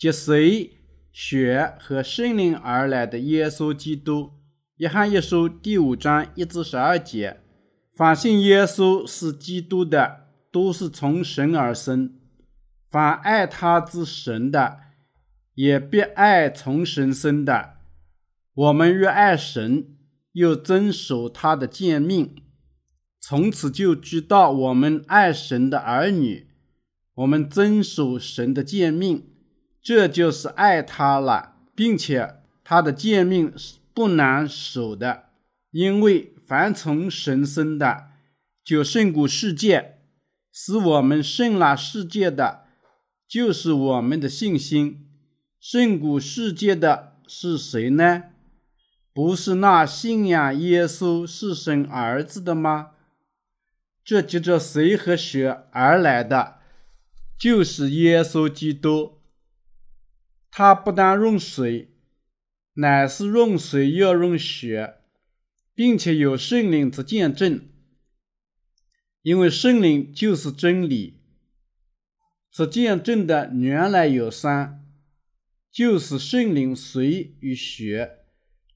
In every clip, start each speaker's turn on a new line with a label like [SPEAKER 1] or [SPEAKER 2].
[SPEAKER 1] 即水、血和圣灵而来的耶稣基督。约翰一书第五章一至十二节：凡信耶稣是基督的，都是从神而生；凡爱他之神的，也必爱从神生的。我们若爱神，又遵守他的诫命，从此就知道我们爱神的儿女。我们遵守神的诫命，这就是爱他了，并且他的诫命是不难守的，因为凡从神生的，就胜过世界。使我们胜了世界的，就是我们的信心。胜过世界的是谁呢？不是那信仰耶稣是神儿子的吗？这借着水和血而来的，就是耶稣基督。他不但用水，乃是用水又用血，并且有圣灵之见证。因为圣灵就是真理，此见证的原来有三，就是圣灵、水与血，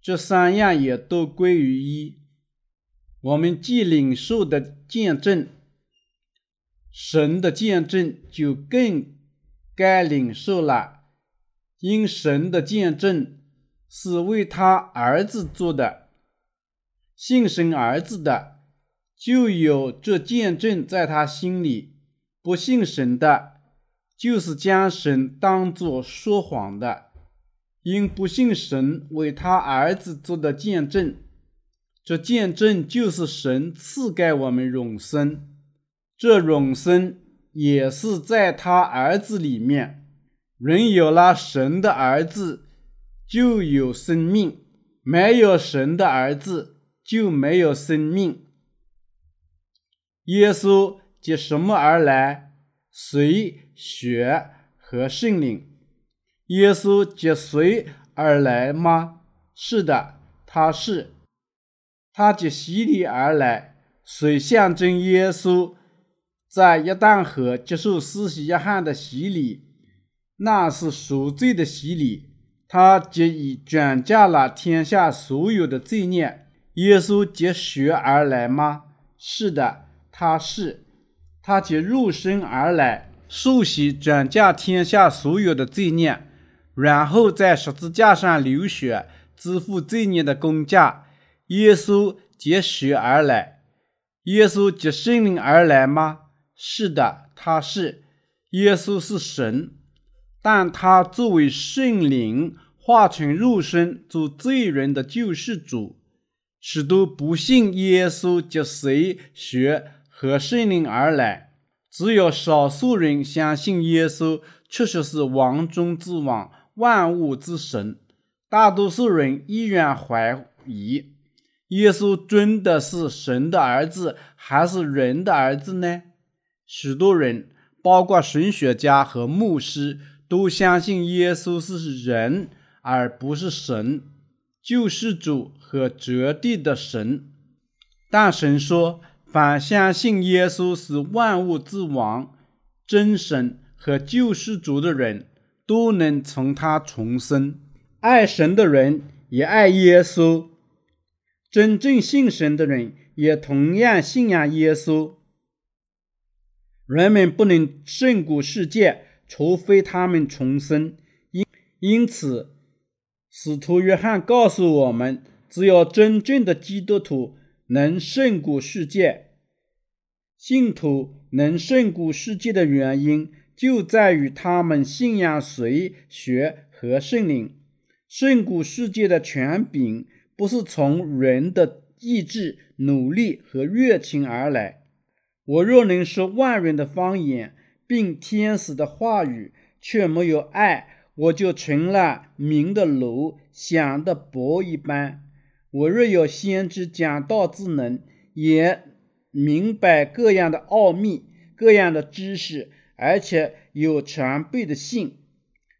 [SPEAKER 1] 这三样也都归于一。我们既领受的见证，神的见证就更该领受了，因神的见证是为他儿子做的，信神儿子的。就有这见证在他心里，不信神的，就是将神当作说谎的，因不信神为他儿子做的见证。这见证就是神赐给我们永生，这永生也是在他儿子里面。人有了神的儿子，就有生命；没有神的儿子，就没有生命。耶稣藉什么而来？水、血和圣灵。耶稣藉水而来吗？是的，他是。他藉洗礼而来，水象征耶稣在约旦河接受施洗约翰的洗礼，那是赎罪的洗礼。他即以转嫁了天下所有的罪孽。耶稣藉血而来吗？是的。他是，他藉肉身而来，受洗转嫁天下所有的罪孽，然后在十字架上流血，支付罪孽的工价。耶稣藉血而来，耶稣藉圣灵而来吗？是的，他是。耶稣是神，但他作为圣灵化成肉身做罪人的救世主，许多不信耶稣藉水血和圣灵而来，只有少数人相信耶稣确实是王中之王、万物之神。大多数人依然怀疑耶稣真的是神的儿子还是人的儿子呢？许多人，包括神学家和牧师，都相信耶稣是人而不是神，救世主和绝地的神。但神说。凡相信耶稣是万物之王、真神和救世主的人，都能从他重生。爱神的人也爱耶稣，真正信神的人也同样信仰耶稣。人们不能胜过世界，除非他们重生。因因此，使徒约翰告诉我们，只有真正的基督徒能胜过世界。信徒能胜过世界的原因，就在于他们信仰谁、学和圣灵。胜过世界的权柄，不是从人的意志、努力和热情而来。我若能说万人的方言，并天使的话语，却没有爱，我就成了明的锣、响的薄一般。我若有先知讲道之能，也明白各样的奥秘、各样的知识，而且有全备的信，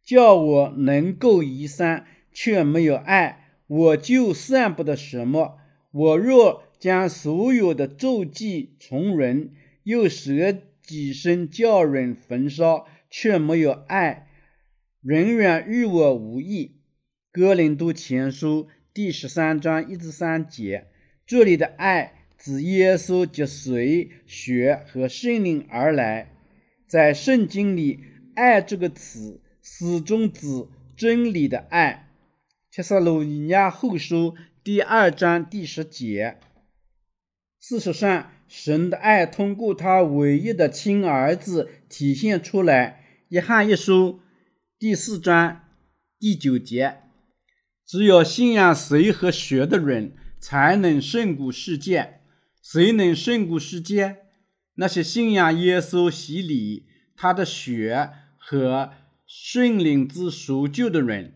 [SPEAKER 1] 叫我能够移山，却没有爱，我就算不得什么。我若将所有的周济从人，又舍己身叫人焚烧，却没有爱，人原与我无异。哥林多前书第十三章一至三节，这里的爱指耶稣及水、血和圣灵而来。在圣经里，“爱”这个词始终指真理的爱。帖撒罗尼亚后书第二章第十节。事实上，神的爱通过他唯一的亲儿子体现出来。约翰一书第四章第九节。只有信仰谁和血的人，才能胜过世界。谁能胜过世界？那些信仰耶稣洗礼、他的血和圣灵之赎救的人。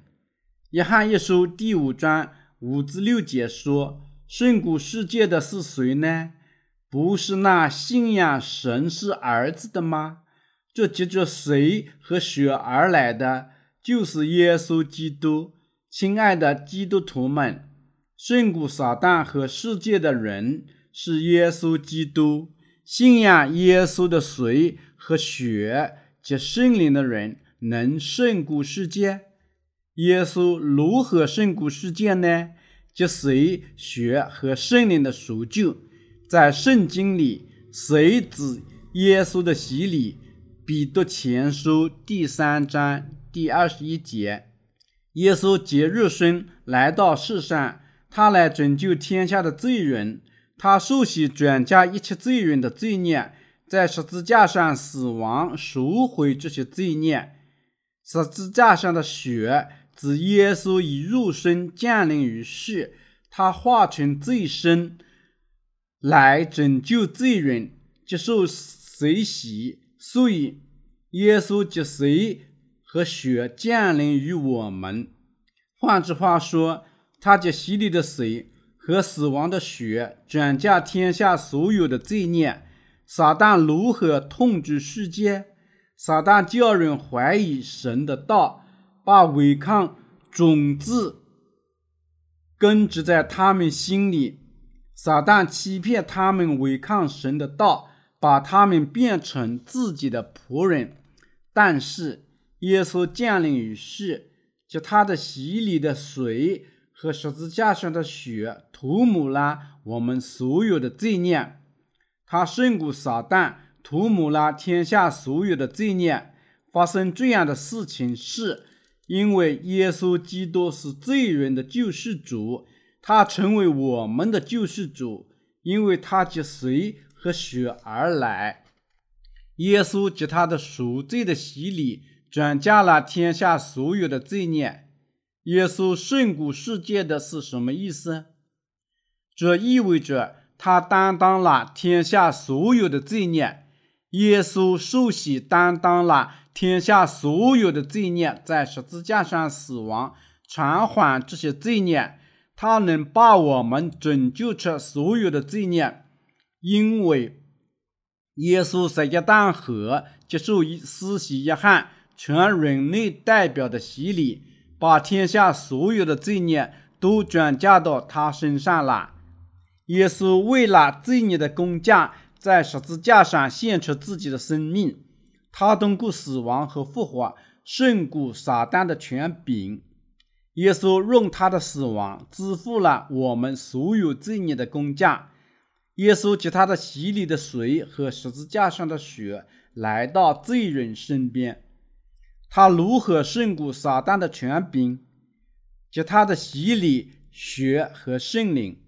[SPEAKER 1] 约翰一书第五章五至六节说。胜过世界的是谁呢？不是那信仰神是儿子的吗？这接着水和血而来的，就是耶稣基督。亲爱的基督徒们，胜过撒旦和世界的人是耶稣基督。信仰耶稣的水和血及圣灵的人，能胜过世界。耶稣如何胜过世界呢？藉水、血和圣灵的赎救，在圣经里，随指耶稣的洗礼。彼得前书第三章第二十一节，耶稣藉肉身来到世上，他来拯救天下的罪人，他受洗转嫁一切罪人的罪孽，在十字架上死亡，赎回这些罪孽。十字架上的血。指耶稣以肉身降临于世，他化成罪身来拯救罪人，接受水洗，所以耶稣藉水和血降临于我们。换句话说，他藉洗礼的水和死亡的血转嫁天下所有的罪孽。撒旦如何统治世界？撒旦叫人怀疑神的道。把违抗种子根植在他们心里，撒旦欺骗他们违抗神的道，把他们变成自己的仆人。但是耶稣降临于世，藉他的洗礼的水和十字架上的血，涂抹了我们所有的罪孽。他胜过撒旦，涂抹了天下所有的罪孽。发生这样的事情是。因为耶稣基督是罪人的救世主，他成为我们的救世主，因为他藉水和血而来。耶稣藉他的赎罪的洗礼，转嫁了天下所有的罪孽。耶稣胜过世界的是什么意思？这意味着他担当了天下所有的罪孽。耶稣受洗担当了。天下所有的罪孽，在十字架上死亡，偿还这些罪孽，他能把我们拯救出所有的罪孽，因为耶稣在一旦河接受施洗约翰全人类代表的洗礼，把天下所有的罪孽都转嫁到他身上了。耶稣为了罪孽的工价，在十字架上献出自己的生命。他通过死亡和复活胜过撒旦的权柄。耶稣用他的死亡支付了我们所有罪孽的工价。耶稣及他的洗礼的水和十字架上的血来到罪人身边。他如何胜过撒旦的权柄？及他的洗礼、血和圣灵。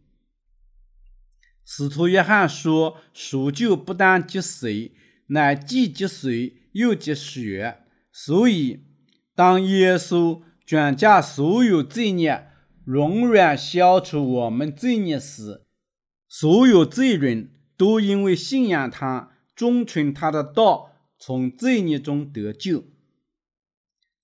[SPEAKER 1] 使徒约翰说：“赎救不但及水。”乃既及水又及血，所以当耶稣转嫁所有罪孽，永远消除我们罪孽时，所有罪人都因为信仰他、遵循他的道，从罪孽中得救。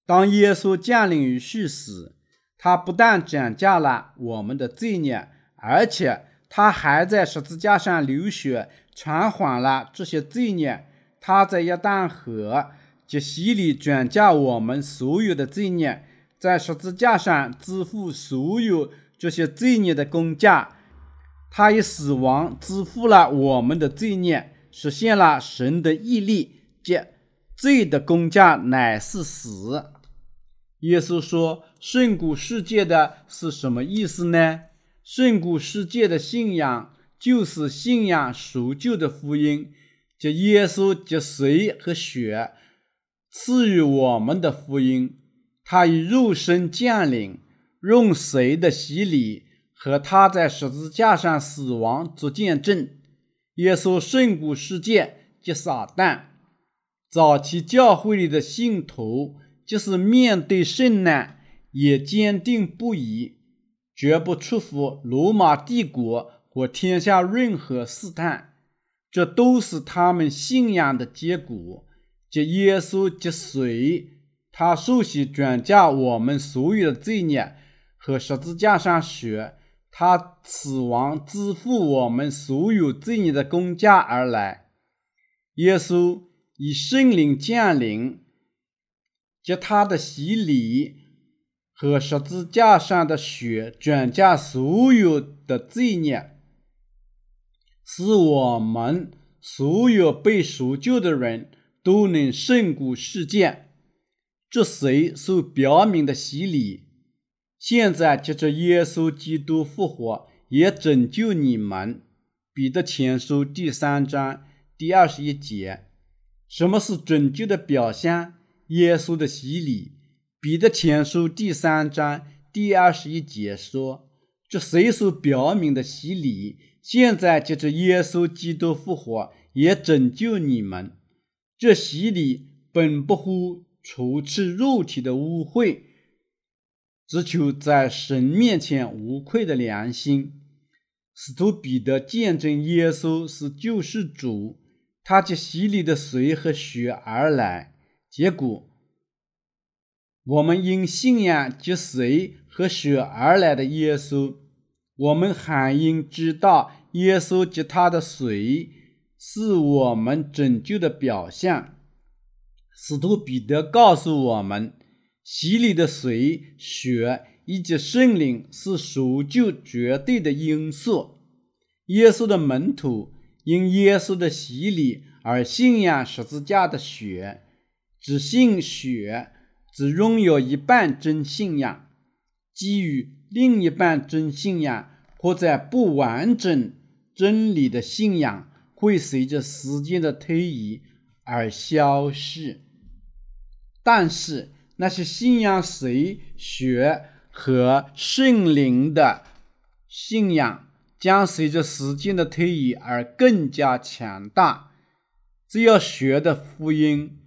[SPEAKER 1] 当耶稣降临于世时，他不但转嫁了我们的罪孽，而且他还在十字架上流血，偿还了这些罪孽。他在约旦河藉洗礼转嫁我们所有的罪孽，在十字架上支付所有这些罪孽的工价。他以死亡支付了我们的罪孽，实现了神的义例，即罪的工价乃是死。耶稣说：“胜过世界的是什么意思呢？胜过世界的信仰就是信仰赎救的福音，即耶稣及水和血赐予我们的福音。他以肉身降临，用水的洗礼和他在十字架上死亡做见证。耶稣胜过世界及撒旦。早期教会里的信徒。”即使面对圣难，也坚定不移，绝不屈服罗马帝国或天下任何试探。这都是他们信仰的结果。即耶稣藉水，他受洗转嫁我们所有的罪孽，和十字架上血，他死亡支付我们所有罪孽的工价而来。耶稣以圣灵降临。借他的洗礼和十字架上的血，转嫁所有的罪孽，使我们所有被赎救的人都能胜过世界。这水所表明的洗礼，现在借着耶稣基督复活，也拯救你们。彼得前书第三章第二十一节。什么是拯救的表现？耶稣的洗礼，彼得前书第三章第二十一节说：“这水所表明的洗礼，现在借着耶稣基督复活，也拯救你们。这洗礼本不乎除去肉体的污秽，只求在神面前无愧的良心。”使徒彼得见证耶稣是救世主，他藉洗礼的水和血而来。结果，我们因信仰藉水和血而来的耶稣，我们还应知道耶稣及他的水是我们拯救的表象。使徒彼得告诉我们，洗礼的水、血以及圣灵是赎救绝对的因素。耶稣的门徒因耶稣的洗礼而信仰十字架的血。只信血，只拥有一半真信仰，基于另一半真信仰，或者不完整真理的信仰，会随着时间的推移而消逝。但是那些信仰谁学和圣灵的信仰，将随着时间的推移而更加强大。只要学的福音。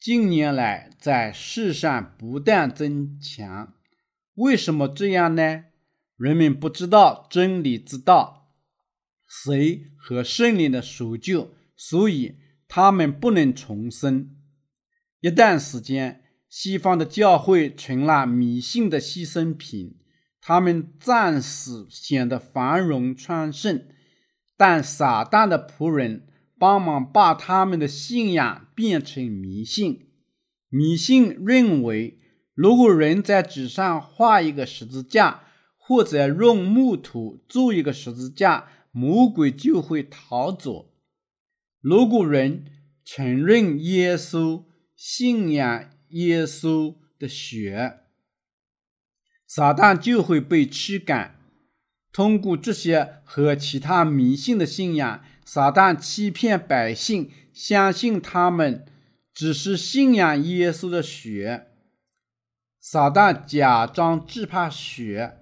[SPEAKER 1] 近年来，在世上不断增强。为什么这样呢？人们不知道真理之道，谁和圣灵的赎救，所以他们不能重生。一段时间，西方的教会成了迷信的牺牲品，他们暂时显得繁荣昌盛，但撒旦的仆人。帮忙把他们的信仰变成迷信。迷信认为，如果人在纸上画一个十字架，或者用木头做一个十字架，魔鬼就会逃走。如果人承认耶稣，信仰耶稣的血，撒旦就会被驱赶。通过这些和其他迷信的信仰。撒旦欺骗百姓，相信他们只是信仰耶稣的血。撒旦假装惧怕血，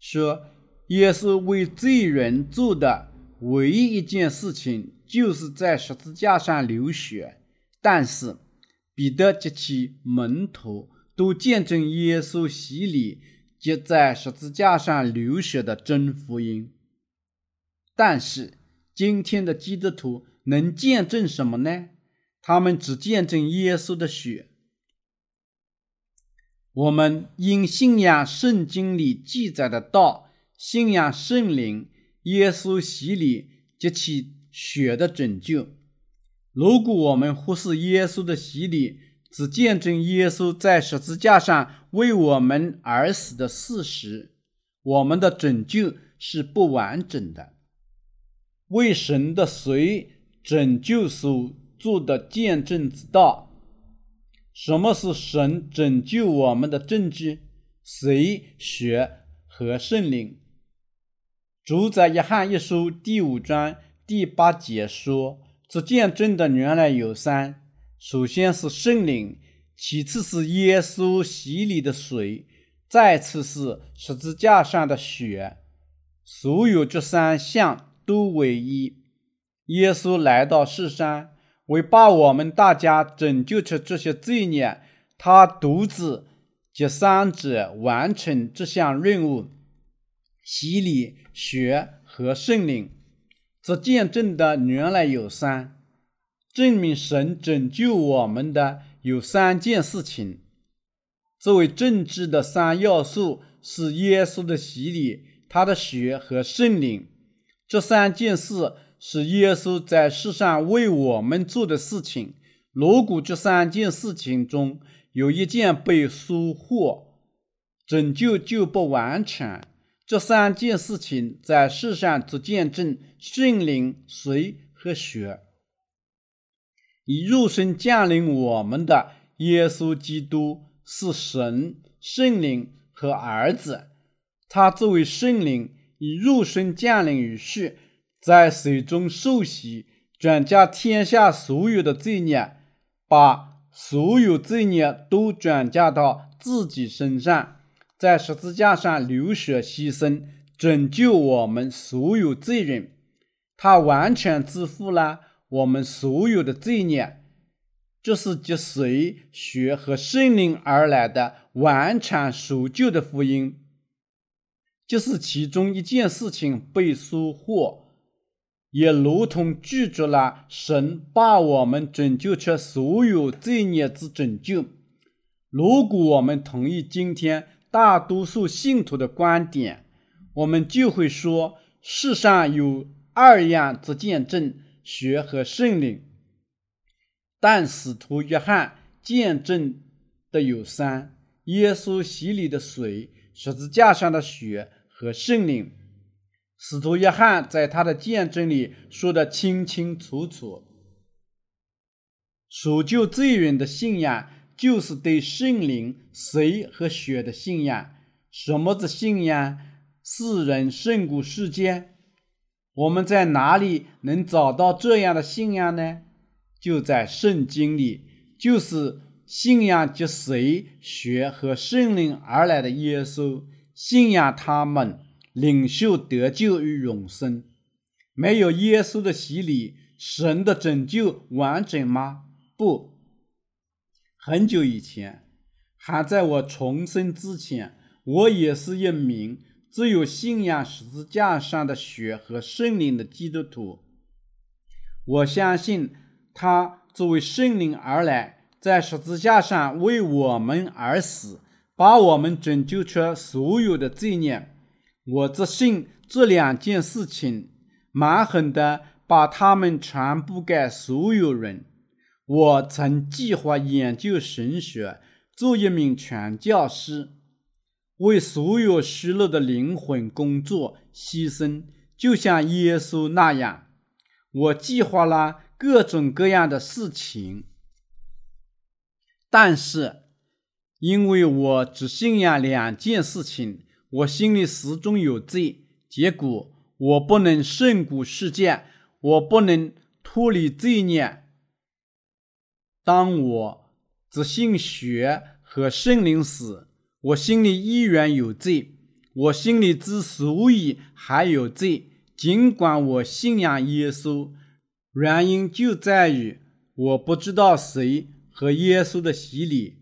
[SPEAKER 1] 说耶稣为罪人做的唯一一件事情，就是在十字架上流血。但是彼得及其门徒都见证耶稣洗礼及在十字架上流血的真福音。但是。今天的基督徒能见证什么呢？他们只见证耶稣的血。我们应信仰圣经里记载的道，信仰圣灵、耶稣洗礼及其血的拯救。如果我们忽视耶稣的洗礼，只见证耶稣在十字架上为我们而死的事实，我们的拯救是不完整的。为神的谁拯救所做的见证之道，什么是神拯救我们的证据？谁、血和圣灵。主在约翰一书第五章第八节说：“这见证的原来有三，首先是圣灵，其次是耶稣洗礼的水，再次是十字架上的血。所有这三项都为一。耶稣来到世上，为把我们大家拯救出这些罪孽，他独自及三者完成这项任务。”洗礼、血和圣灵，这见证的原来有三，证明神拯救我们的有三件事情。作为政治的三要素是耶稣的洗礼、他的血和圣灵。这三件事是耶稣在世上为我们做的事情。如果这三件事情中有一件被疏忽，拯救就不完全。这三件事情在世上做见证：圣灵、水和血。以肉身降临我们的耶稣基督是神、圣灵和儿子。他作为圣灵，以肉身降临于世，在水中受洗，转嫁天下所有的罪孽，把所有罪孽都转嫁到自己身上。在十字架上流血牺牲，拯救我们所有罪人。他完全支付了我们所有的罪孽，这是藉水、血和圣灵而来的完全赎救的福音。就是其中一件事情被疏忽，也如同拒绝了神把我们拯救出所有罪孽之拯救。如果我们同意今天。大多数信徒的观点，我们就会说，世上有二样之见证：血和圣灵。但使徒约翰见证的有三：耶稣洗礼的水、十字架上的血和圣灵。使徒约翰在他的见证里说得清清楚楚。赎救罪人的信仰。就是对圣灵、水和血的信仰。什么是信仰？世人胜过世界。我们在哪里能找到这样的信仰呢？就在圣经里，就是信仰及水、血和圣灵而来的耶稣，信仰他们，领受得救与永生。没有耶稣的洗礼，神的拯救完整吗？不。很久以前，还在我重生之前，我也是一名只有信仰十字架上的血和圣灵的基督徒。我相信他作为圣灵而来，在十字架上为我们而死，把我们拯救出所有的罪孽。我只信这两件事情，蛮横的把他们传播给所有人。我曾计划研究神学，做一名传教士，为所有失落的灵魂工作牺牲，就像耶稣那样。我计划了各种各样的事情，但是因为我只信仰两件事情，我心里始终有罪，结果我不能胜过世界，我不能脱离罪孽。当我只信血和圣灵时，我心里依然有罪。我心里之所以还有罪，尽管我信仰耶稣，原因就在于我不知道谁和耶稣的洗礼。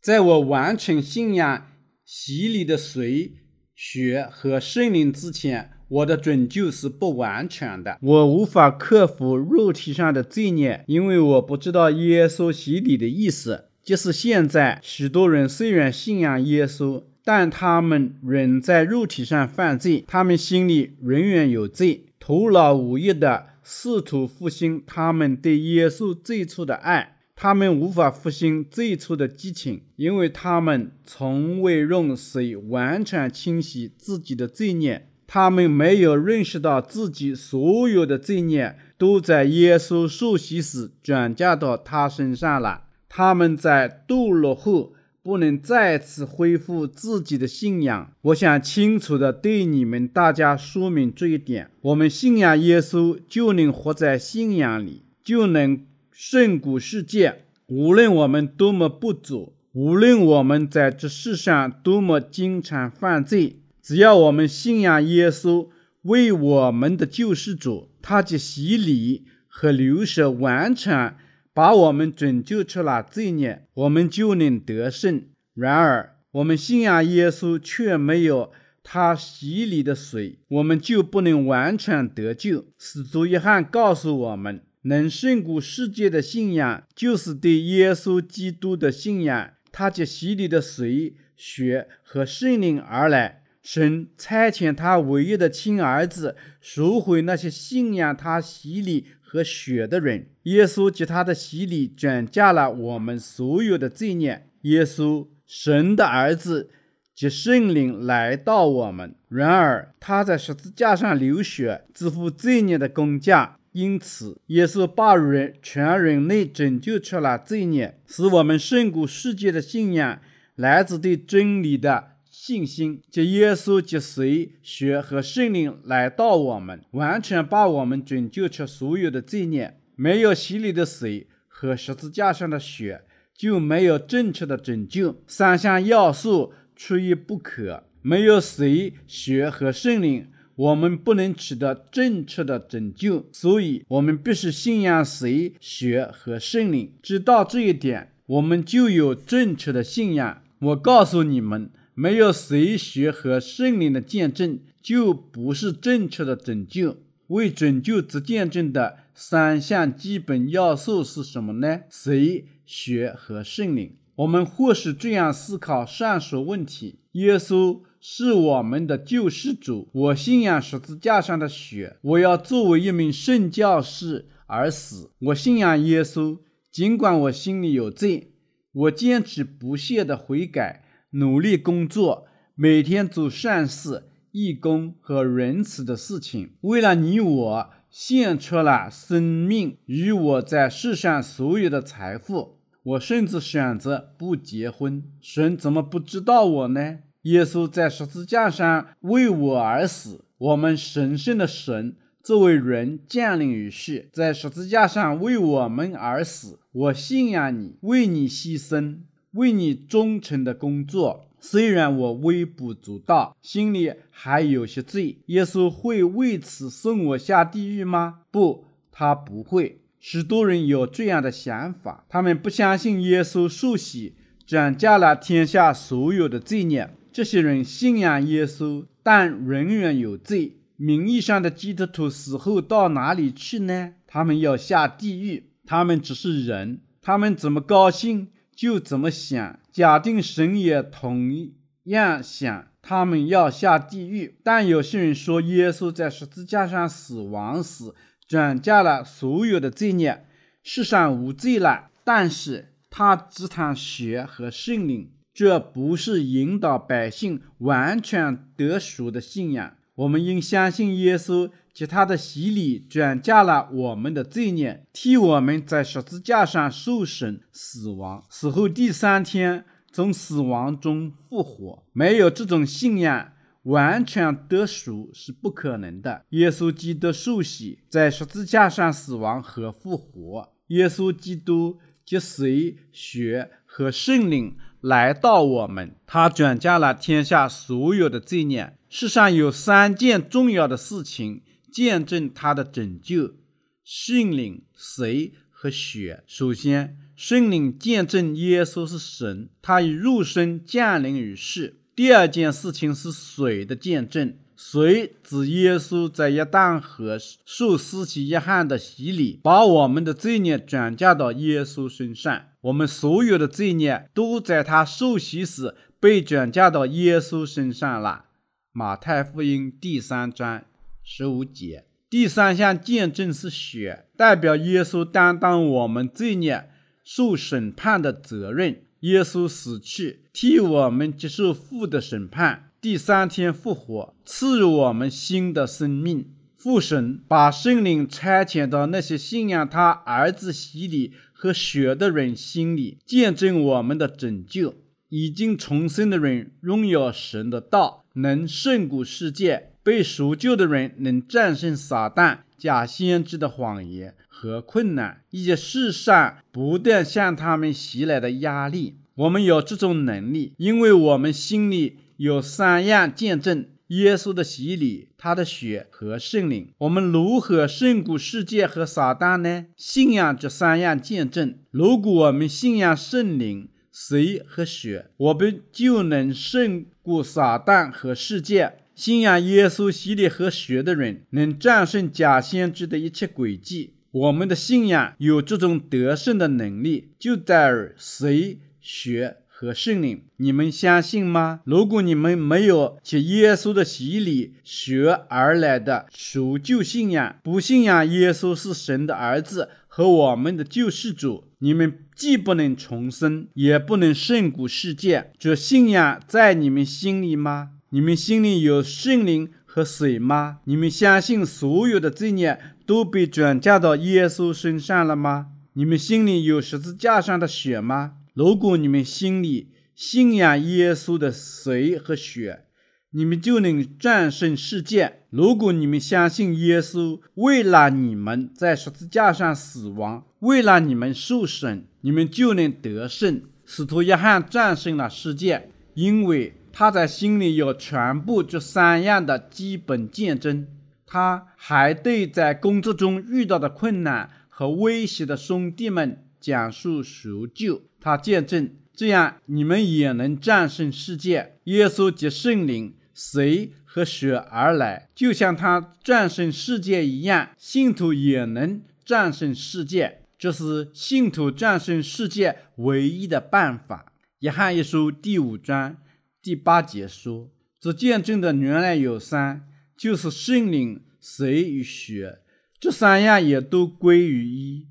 [SPEAKER 1] 在我完成信仰洗礼的水、血和圣灵之前，我的拯救是不完全的，我无法克服肉体上的罪孽，因为我不知道耶稣洗礼的意思。即使现在，许多人虽然信仰耶稣，但他们仍在肉体上犯罪，他们心里仍然有罪，徒劳无益地试图复兴他们对耶稣最初的爱，他们无法复兴最初的激情，因为他们从未用水完全清洗自己的罪孽。他们没有认识到自己所有的罪孽都在耶稣受洗时转嫁到他身上了。他们在堕落后不能再次恢复自己的信仰。我想清楚地对你们大家说明这一点：我们信仰耶稣，就能活在信仰里，就能胜过世界。无论我们多么不足，无论我们在这世上多么经常犯罪，只要我们信仰耶稣为我们的救世主，他的洗礼和流血完全把我们拯救出了罪孽，我们就能得胜。然而，我们信仰耶稣却没有他洗礼的水，我们就不能完全得救。使徒约翰告诉我们，能胜过世界的信仰，就是对耶稣基督的信仰。他藉洗礼的水、血和圣灵而来。神差遣他唯一的亲儿子，赎回那些信仰他洗礼和血的人。耶稣及他的洗礼，转嫁了我们所有的罪孽。耶稣，神的儿子，及圣灵来到我们。然而，他在十字架上流血，支付罪孽的工价。因此，耶稣把人全人类拯救出了罪孽，使我们胜过世界的信仰，来自对真理的。信心，借耶稣藉水、血和圣灵来到我们，完全把我们拯救出所有的罪孽。没有洗礼的水和十字架上的血，就没有正确的拯救。三项要素缺一不可。没有水、血和圣灵，我们不能取得正确的拯救。所以，我们必须信仰水、血和圣灵。知道这一点，我们就有正确的信仰。我告诉你们。没有谁学和圣灵的见证，就不是正确的拯救。为拯救之见证的三项基本要素是什么呢？谁学和圣灵。我们或许这样思考上述问题：耶稣是我们的救世主，我信仰十字架上的血，我要作为一名圣教士而死。我信仰耶稣，尽管我心里有罪，我坚持不懈的悔改。努力工作，每天做善事、义工和仁慈的事情。为了你我，献出了生命与我在世上所有的财富。我甚至选择不结婚。神怎么不知道我呢？耶稣在十字架上为我而死。我们神圣的神作为人降临于世，在十字架上为我们而死。我信仰你，为你牺牲。为你忠诚的工作，虽然我微不足道，心里还有些罪，耶稣会为此送我下地狱吗？不，他不会。许多人有这样的想法，他们不相信耶稣受洗，转嫁了天下所有的罪孽。这些人信仰耶稣，但仍然有罪。名义上的基督徒死后到哪里去呢？他们要下地狱。他们只是人，他们怎么高兴？就怎么想，假定神也同样想，他们要下地狱。但有些人说，耶稣在十字架上死亡时，转嫁了所有的罪孽，世上无罪了。但是他只谈血和圣灵，这不是引导百姓完全得赎的信仰。我们应相信耶稣。及他的洗礼，转嫁了我们的罪孽，替我们在十字架上受审、死亡，死后第三天从死亡中复活。没有这种信仰，完全得赎是不可能的。耶稣基督受洗，在十字架上死亡和复活。耶稣基督及水、血和圣灵来到我们，他转嫁了天下所有的罪孽。世上有三件重要的事情。见证他的拯救，圣灵、水和血。首先，圣灵见证耶稣是神，他以肉身降临于世。第二件事情是水的见证，水指耶稣在约旦河受施洗约翰的洗礼，把我们的罪孽转嫁到耶稣身上。我们所有的罪孽都在他受洗时被转嫁到耶稣身上了。马太福音第三章。十五节，第三项见证是血，代表耶稣担当我们罪孽受审判的责任。耶稣死去，替我们接受父的审判，第三天复活，赐予我们新的生命。父神把圣灵差遣到那些信仰他儿子洗礼和血的人心里，见证我们的拯救。已经重生的人拥有神的道，能胜过世界；被赎救的人能战胜撒旦、假先知的谎言和困难，以及世上不断向他们袭来的压力。我们有这种能力，因为我们心里有三样见证：耶稣的洗礼、他的血和圣灵。我们如何胜过世界和撒旦呢？信仰这三样见证。如果我们信仰圣灵，水和血，我们就能胜过撒旦和世界。信仰耶稣洗礼和血的人，能战胜假先知的一切诡计。我们的信仰有这种得胜的能力，就在于水、血和圣灵。你们相信吗？如果你们没有借耶稣的洗礼、血而来的赎救信仰，不信仰耶稣是神的儿子和我们的救世主，你们既不能重生，也不能胜过世界。这信仰在你们心里吗？你们心里有圣灵和水吗？你们相信所有的罪孽都被转嫁到耶稣身上了吗？你们心里有十字架上的血吗？如果你们心里信仰耶稣的水和血，你们就能战胜世界。如果你们相信耶稣为了你们在十字架上死亡，为了你们受审，你们就能得胜。使徒约翰战胜了世界，因为他在心里有全部这三样的基本见证。他还对在工作中遇到的困难和威胁的兄弟们讲述赎救。他见证，这样你们也能战胜世界。耶稣及圣灵。水和血而来，就像他战胜世界一样，信徒也能战胜世界。这是信徒战胜世界唯一的办法。约翰一书第五章第八节说：“这见证的原来有三，就是圣灵、水与血，这三样也都归于一。”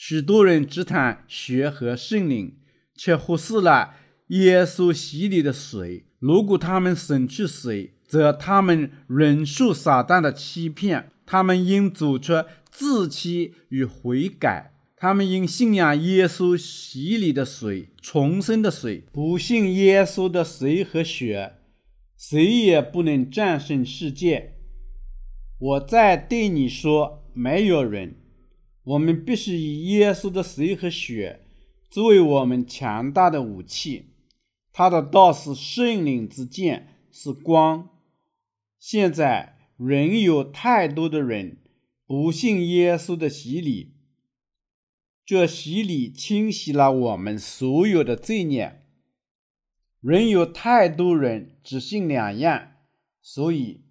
[SPEAKER 1] 许多人只谈血和圣灵，却忽视了耶稣洗礼的水。如果他们省去水，则他们忍受撒旦的欺骗。他们应做出自欺与悔改。他们应信仰耶稣洗礼的水，重生的水。不信耶稣的水和血，谁也不能战胜世界。我再对你说，没有人。我们必须以耶稣的水和血作为我们强大的武器。他的道是圣灵之剑，是光。现在仍有太多的人不信耶稣的洗礼，这洗礼清洗了我们所有的罪孽。仍有太多人只信两样，所以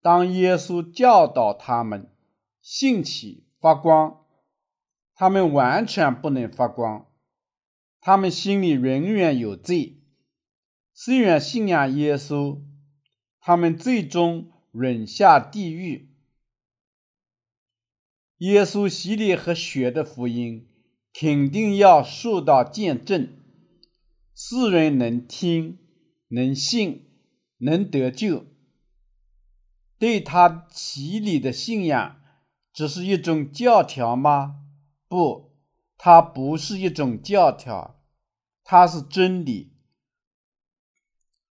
[SPEAKER 1] 当耶稣教导他们兴起发光，他们完全不能发光，他们心里仍然有罪。虽然信仰耶稣，他们最终仍下地狱。耶稣洗礼和血的福音肯定要受到见证，世人能听、能信、能得救。对他洗礼的信仰，只是一种教条吗？不，它不是一种教条，它是真理。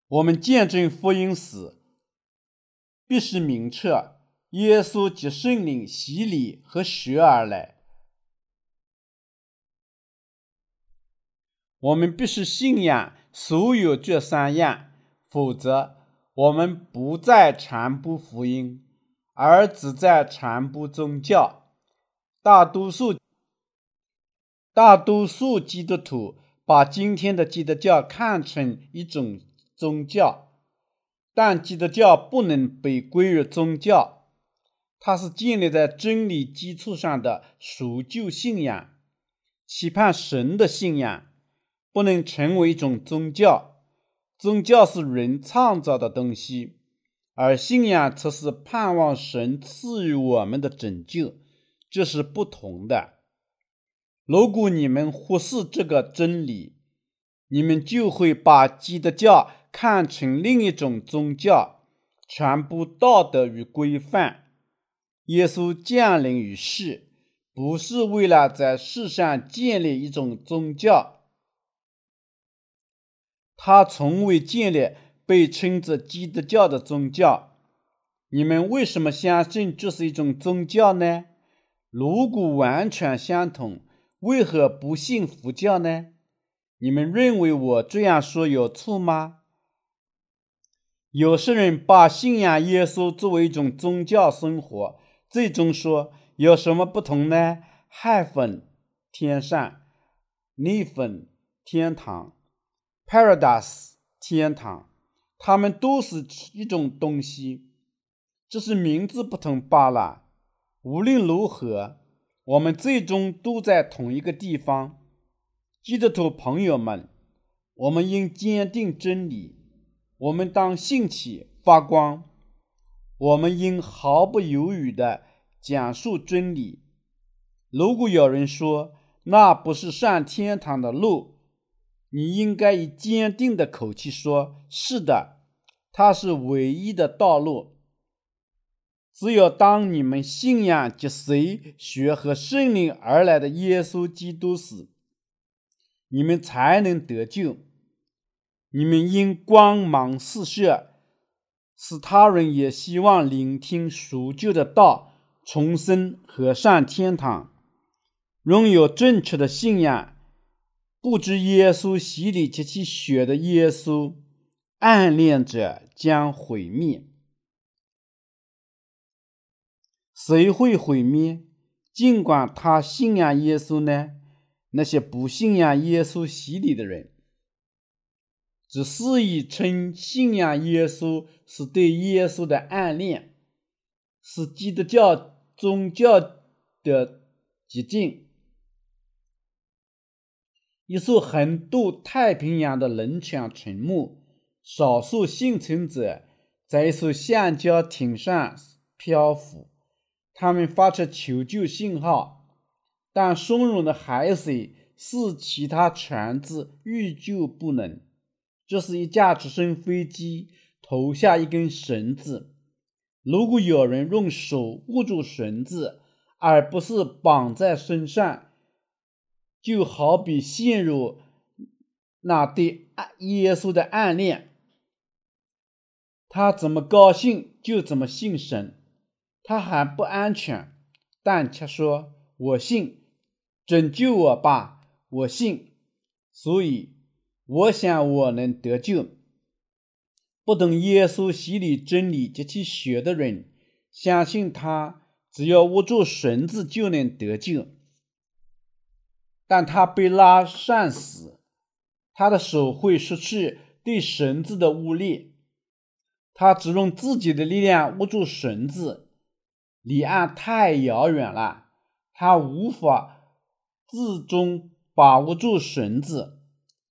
[SPEAKER 1] 我们见证福音时，必须明确：耶稣及圣灵洗礼和血而来。我们必须信仰所有这三样，否则我们不再传播福音，而只在传播宗教。大多数大多数基督徒把今天的基督教看成一种。宗教，但基督教不能被归入宗教，它是建立在真理基础上的赎救信仰，期盼神的信仰，不能成为一种宗教。宗教是人创造的东西，而信仰则是盼望神赐予我们的拯救，这是不同的。如果你们忽视这个真理，你们就会把基督教。看成另一种宗教，传播道德与规范，耶稣降临于世，不是为了在世上建立一种宗教，他从未建立被称作基督教的宗教。你们为什么相信这是一种宗教呢？如果完全相同，为何不信佛教呢？你们认为我这样说有错吗？有些人把信仰耶稣作为一种宗教生活。最终说有什么不同呢？Heaven 天上，Heaven 天堂，Paradise 天堂，它们都是一种东西，只是名字不同罢了。无论如何，我们最终都在同一个地方。基督徒朋友们，我们应坚定真理，我们当兴起发光。我们应毫不犹豫地讲述真理。如果有人说那不是上天堂的路，你应该以坚定的口气说：“是的，它是唯一的道路。”只有当你们信仰及随学和圣灵而来的耶稣基督时，你们才能得救。你们应光芒四射。使他人也希望聆听赎救的道，重生和上天堂，拥有正确的信仰。不知耶稣洗礼及其血的耶稣，暗恋者将毁灭。谁会毁灭？尽管他信仰耶稣呢？那些不信仰耶稣洗礼的人。只肆意称信仰耶稣是对耶稣的暗恋，是基督教宗教的激进。一艘横渡太平洋的轮船沉没，少数幸存者在一艘橡胶艇上漂浮，他们发出求救信号，但汹涌的海水使其他船只欲救不能。这是一架直升飞机投下一根绳子。如果有人用手握住绳子，而不是绑在身上，就好比陷入那对耶稣的暗恋。他怎么高兴就怎么信神。他还不安全，但却说：“我信，拯救我吧，我信。”所以。我想我能得救。不懂耶稣洗礼真理及其血的人，相信他只要握住绳子就能得救。但他被拉上时，他的手会失去对绳子的握力。他只用自己的力量握住绳子，离岸太遥远了，他无法自中把握住绳子。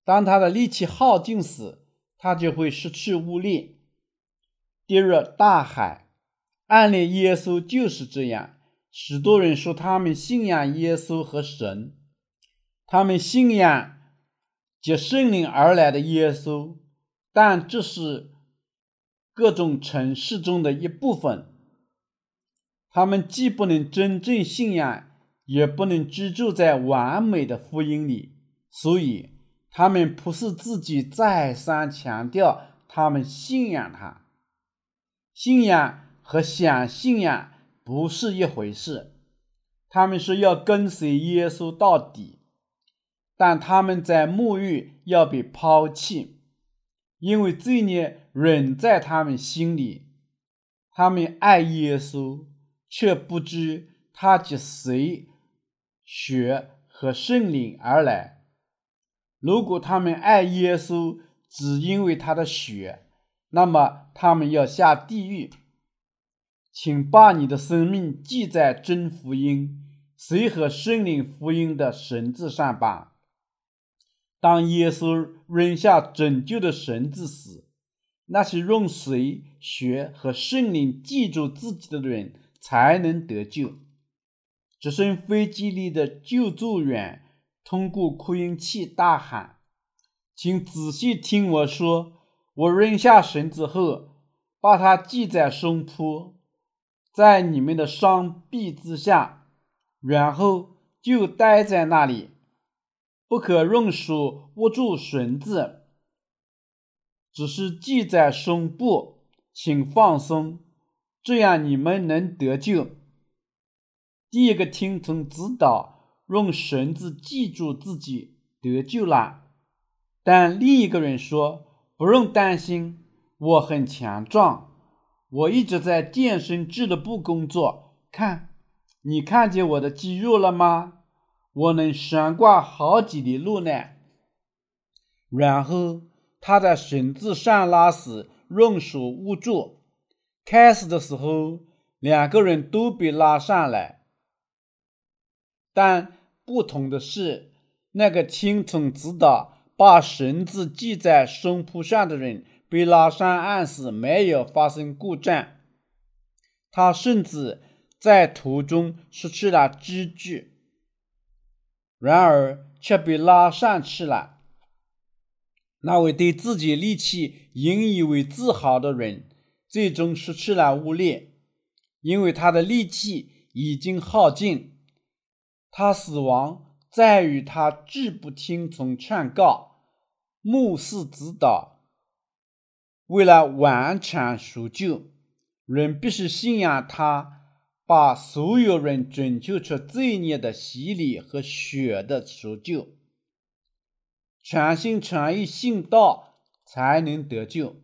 [SPEAKER 1] 当他的力气耗尽时，他就会失去物力，跌入大海。暗恋耶稣就是这样。许多人说他们信仰耶稣和神，他们信仰藉圣灵而来的耶稣，但这是各种城市中的一部分。他们既不能真正信仰，也不能居住在完美的福音里，所以。他们不是自己再三强调他们信仰他，信仰和想信仰不是一回事。他们是要跟随耶稣到底，但他们在沐浴要被抛弃，因为罪孽仍在他们心里。他们爱耶稣，却不知他藉谁血和圣灵而来。如果他们爱耶稣只因为他的血，那么他们要下地狱。请把你的生命记在真福音、谁和圣灵福音的绳子上吧。当耶稣扔下拯救的绳子时，那些用水、血和圣灵记住自己的人才能得救。直升飞机里的救助员。通过扩音器大喊：“请仔细听我说，我扔下绳子后，把它系在胸脯，在你们的双臂之下，然后就待在那里，不可用手握住绳子，只是系在胸部，请放松，这样你们能得救。第一个听从指导，用绳子系住自己得救了，但另一个人说：“不用担心，我很强壮。”我一直在健身俱乐部工作，看，你看见我的肌肉了吗？我能悬挂好几里路呢。然后他在绳子上拉时，用手握住。开始的时候，两个人都被拉上来，但不同的是，那个听从指导、把绳子系在胸脯上的人。被拉上岸时没有发生故障，他甚至在途中失去了知觉，然而却被拉上去了。那位对自己力气引以为自豪的人，最终失去了握力，因为他的力气已经耗尽。他死亡在于他拒不听从劝告、牧师指导。为了完全赎救，人必须信仰他把所有人拯救出罪孽的洗礼和血的赎救，全心全意信道才能得救。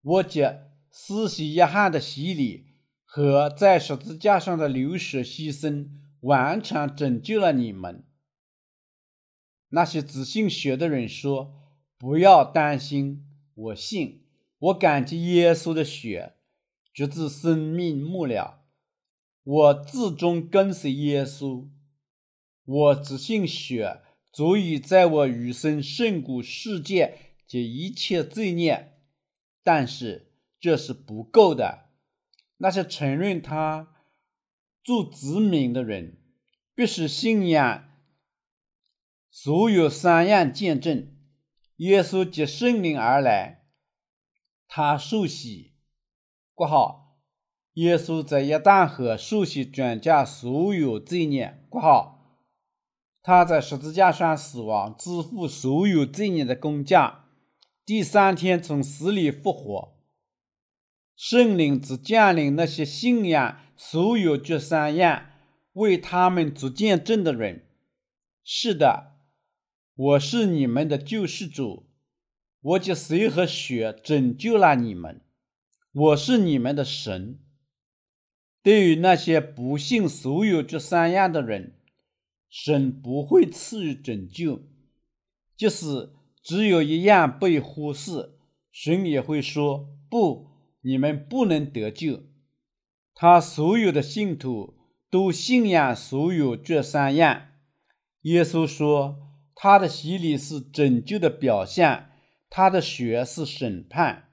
[SPEAKER 1] 我借施洗约翰的洗礼和在十字架上的流血牺牲，完全拯救了你们。那些只信血的人说：“不要担心。”我信，我感激耶稣的血，直至生命末了。我至终跟随耶稣。我只信血，足以在我余生胜过世界及一切罪孽。但是这是不够的。那些承认他做子民的人，必须信仰所有三样见证。耶稣藉圣灵而来，他受洗，括号，耶稣在约旦河受洗转嫁所有罪孽，括号，他在十字架上死亡，支付所有罪孽的工价，第三天从死里复活，圣灵只降临那些信仰所有这三样，为他们做见证的人。是的。我是你们的救世主，我借水和血拯救了你们。我是你们的神。对于那些不信所有这三样的人，神不会赐予拯救。即使只有一样被忽视，神也会说：“不，你们不能得救。”他所有的信徒都信仰所有这三样。耶稣说。他的洗礼是拯救的表现，他的血是审判。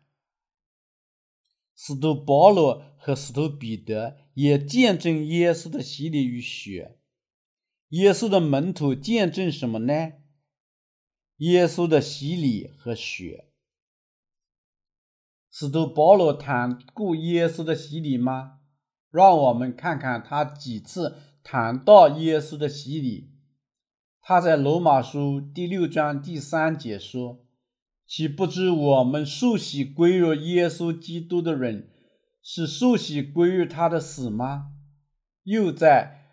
[SPEAKER 1] 使徒保罗和使徒彼得也见证耶稣的洗礼与血。耶稣的门徒见证什么呢？耶稣的洗礼和血。使徒保罗谈过耶稣的洗礼吗？让我们看看他几次谈到耶稣的洗礼。他在罗马书第六章第三节说：“岂不知我们受洗归入耶稣基督的人，是受洗归入他的死吗？”又在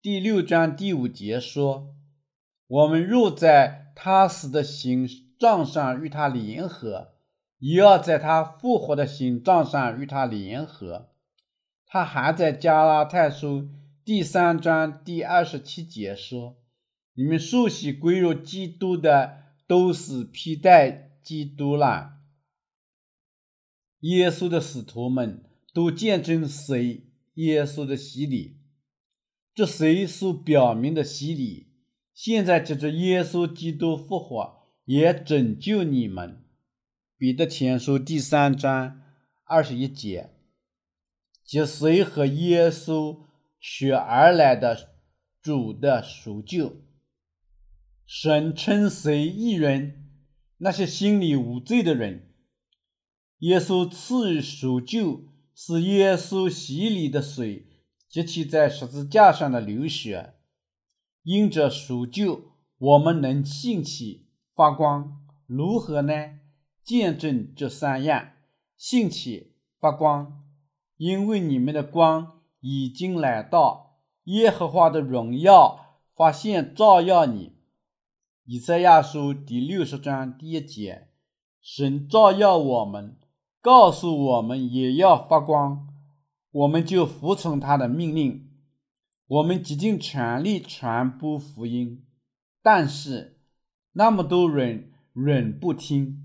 [SPEAKER 1] 第六章第五节说：“我们若在他死的形状上与他联合，也要在他复活的形状上与他联合。”他还在加拉太书第三章第二十七节说。你们受洗归入基督的，都是披戴基督了。耶稣的使徒们都见证谁耶稣的洗礼，这谁所表明的洗礼，现在借着耶稣基督复活，也拯救你们。彼得前书第三章二十一节，藉水和耶稣血而来的主的赎救。神称谁义人？那些心里无罪的人。耶稣赐予赎救，是耶稣洗礼的水及其在十字架上的流血。因着赎救，我们能兴起发光，如何呢？见证这三样：兴起发光，因为你们的光已经来到，耶和华的荣耀发现照耀你。以赛亚书第六十章第一节：神照耀我们，告诉我们也要发光，我们就服从他的命令。我们竭尽全力传播福音，但是那么多人仍不听。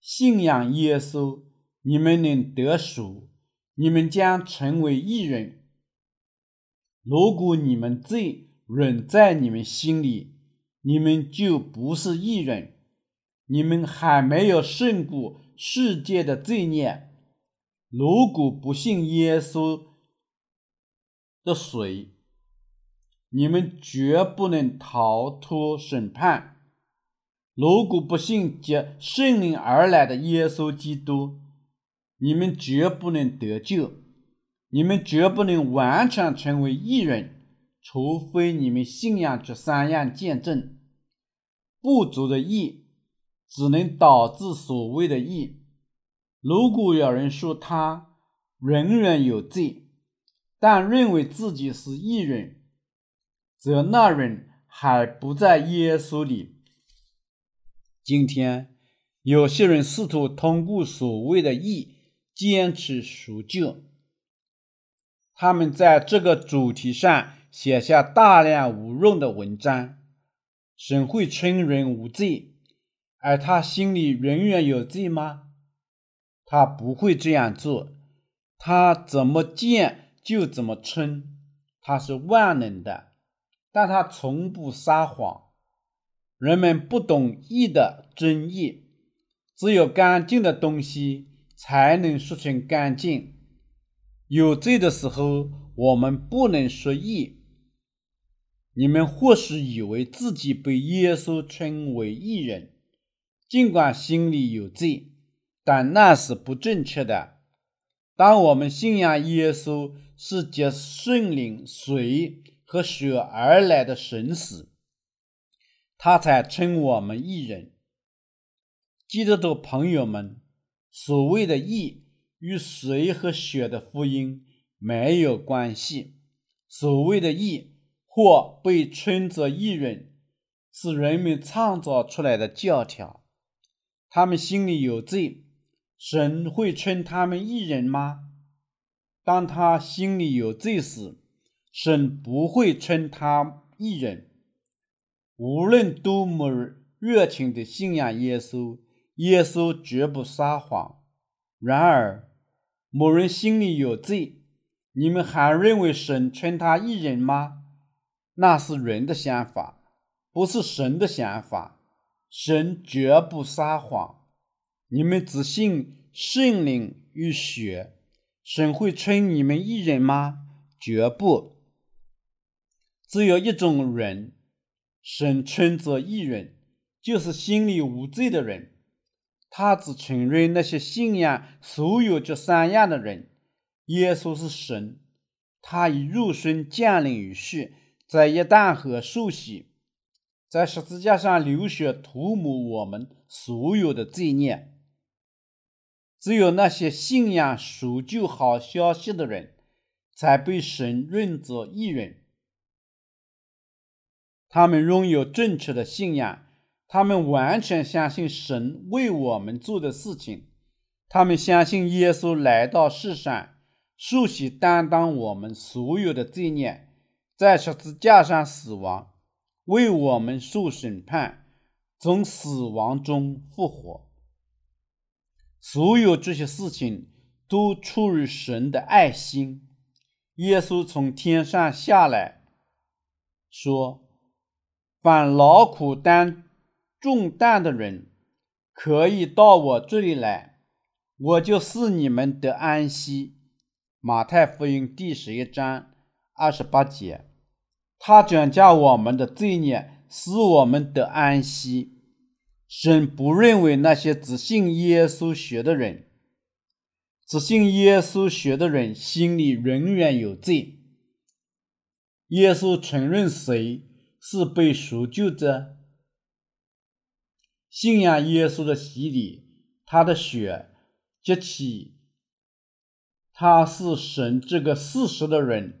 [SPEAKER 1] 信仰耶稣，你们能得赎，你们将成为义人。如果你们罪仍在你们心里，你们就不是义人。你们还没有胜过世界的罪孽。如果不信耶稣的水，你们绝不能逃脱审判。如果不信接圣灵而来的耶稣基督，你们绝不能得救。你们绝不能完全成为义人，除非你们信仰这三样见证。不足的义只能导致所谓的义。如果有人说他仍然有罪，但认为自己是义人，则那人还不在耶稣里。今天，有些人试图通过所谓的义坚持赎救，他们在这个主题上写下大量无用的文章。神会称人无罪，而他心里仍然有罪吗？他不会这样做。他怎么见就怎么称，他是万能的。但他从不撒谎。人们不懂义的真义，只有干净的东西才能说成干净。有罪的时候，我们不能说义。你们或许以为自己被耶稣称为义人，尽管心里有罪，但那是不正确的。当我们信仰耶稣是藉圣灵、水。和血而来的神使，他才称我们义人。基督徒朋友们，所谓的义与水和血的福音没有关系。所谓的义或被称作义人，是人们创造出来的教条。他们心里有罪，神会称他们义人吗？当他心里有罪时，神不会称他一人，无论多么热情地信仰耶稣，耶稣绝不撒谎。然而，某人心里有罪，你们还认为神称他一人吗？那是人的想法，不是神的想法。神绝不撒谎。你们只信圣灵与血，神会称你们一人吗？绝不。只有一种人，神称作义人，就是心里无罪的人。他只承认那些信仰所有这三样的人。耶稣是神，他已入身降临于世，在一旦河受洗，在十字架上流血涂抹我们所有的罪孽。只有那些信仰赎救好消息的人，才被神认作义人。他们拥有正确的信仰，他们完全相信神为我们做的事情，他们相信耶稣来到世上，受洗担当我们所有的罪孽，在十字架上死亡，为我们受审判，从死亡中复活。所有这些事情都出于神的爱心。耶稣从天上下来说。凡劳苦担重担的人，可以到我这里来，我就是你们得安息。马太福音第十一章二十八节，他转嫁我们的罪孽，使我们得安息。神不认为那些只信耶稣血的人，只信耶稣血的人心里永远有罪。耶稣承认谁是被赎救者？信仰耶稣的洗礼，他的血及其他是神这个事实的人，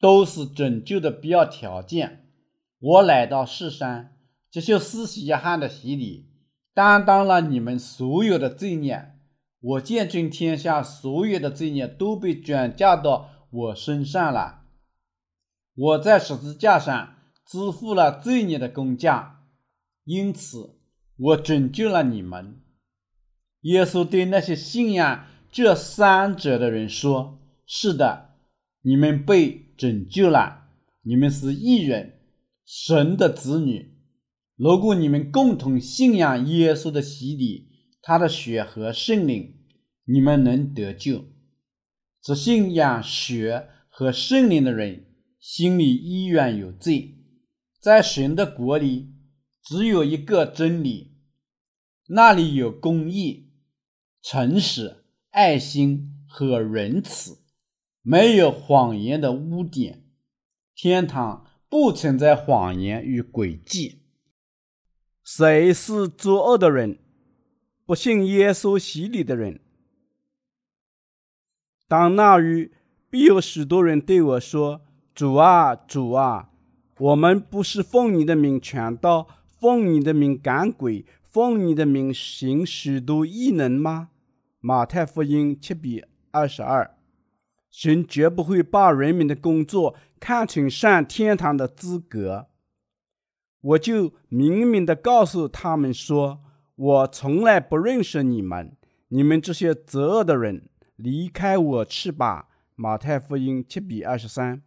[SPEAKER 1] 都是拯救的必要条件。我来到世上，接受施洗约翰的洗礼，担当了你们所有的罪孽。我见证天下所有的罪孽都被转嫁到我身上了。我在十字架上支付了罪孽的工价，因此我拯救了你们。耶稣对那些信仰这三者的人说：“是的，你们被拯救了，你们是义人，神的子女。如果你们共同信仰耶稣的洗礼。”他的血和圣灵，你们能得救。只信仰血和圣灵的人，心里依然有罪。在神的国里，只有一个真理，那里有公义、诚实、爱心和仁慈，没有谎言的污点。天堂不存在谎言与诡计。谁是作恶的人？不信耶稣洗礼的人，当那日必有许多人对我说：“主啊，主啊，我们不是奉你的名传道，奉你的名赶鬼，奉你的名行许多异能吗？”马太福音七比二十二。神绝不会把人民的工作看成上天堂的资格。我就明明的告诉他们说。我从来不认识你们，你们这些作恶的人，离开我去吧。马太福音七比二十三。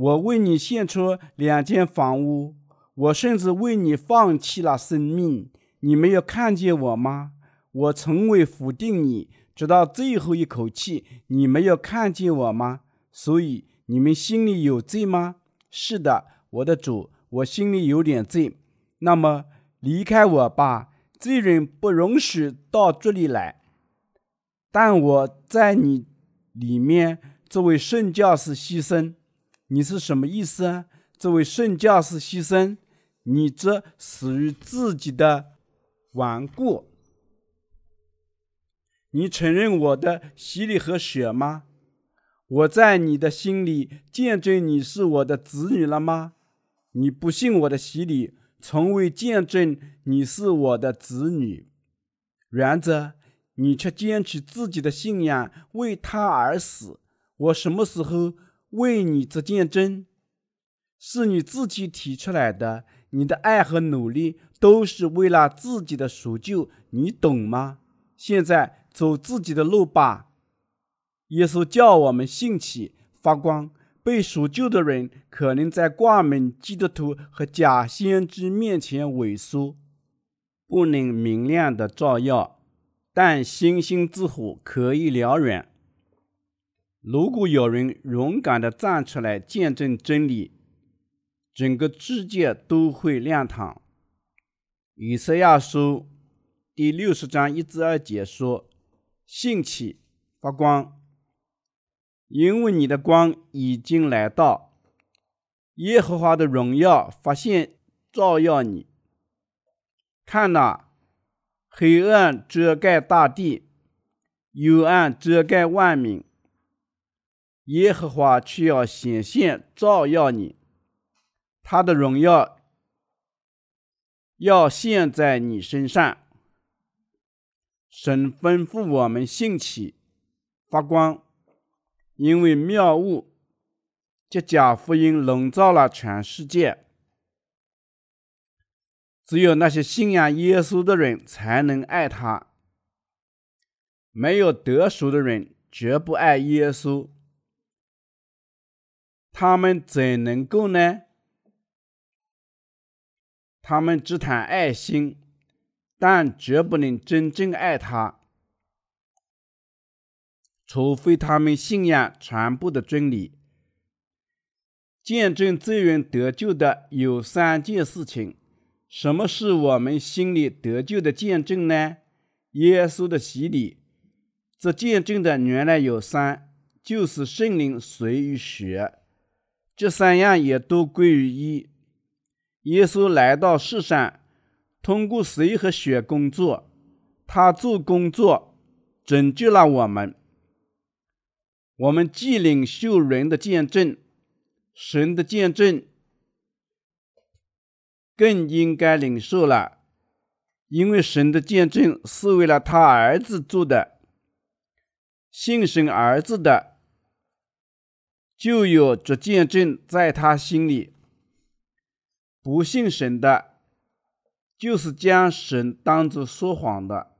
[SPEAKER 1] 我为你献出两间房屋，我甚至为你放弃了生命。你没有看见我吗？我从未否定你，直到最后一口气。你没有看见我吗？所以你们心里有罪吗？是的，我的主，我心里有点罪。那么离开我吧。罪人不容许到这里来，但我在你里面作为圣教士牺牲，你是什么意思啊？作为圣教士牺牲，你这死于自己的顽固。你承认我的洗礼和血吗？我在你的心里见证你是我的子女了吗？你不信我的洗礼。从未见证你是我的子女，然则你却坚持自己的信仰，为他而死。我什么时候为你做见证？是你自己提出来的。你的爱和努力都是为了自己的赎救，你懂吗？现在走自己的路吧。耶稣叫我们兴起发光。被赎救的人可能在挂名基督徒和假先知面前萎缩，不能明亮的照耀，但星星之火可以燎原。如果有人勇敢的站出来见证真理，整个世界都会亮堂。以赛亚书第六十章一至二节说：“兴起，发光。”因为你的光已经来到，耶和华的荣耀发现照耀你。看哪，黑暗遮盖大地，幽暗遮盖万民，耶和华却要显现照耀你，他的荣耀要现在你身上。神吩咐我们兴起，发光。因为妙物，即假福音笼罩了全世界，只有那些信仰耶稣的人才能爱他。没有得赎的人绝不爱耶稣，他们怎能够呢？他们只谈爱心，但绝不能真正爱他。除非他们信仰全部的真理，见证罪人得救的有三件事情。什么是我们心里得救的见证呢？耶稣的洗礼，这见证的原来有三，就是圣灵、水与血，这三样也都归于一。耶稣来到世上，通过水和血工作，他做工作，拯救了我们。我们既领受人的见证，神的见证更应该领受了，因为神的见证是为了他儿子做的。信神儿子的，就有这见证在他心里；不信神的，就是将神当作说谎的，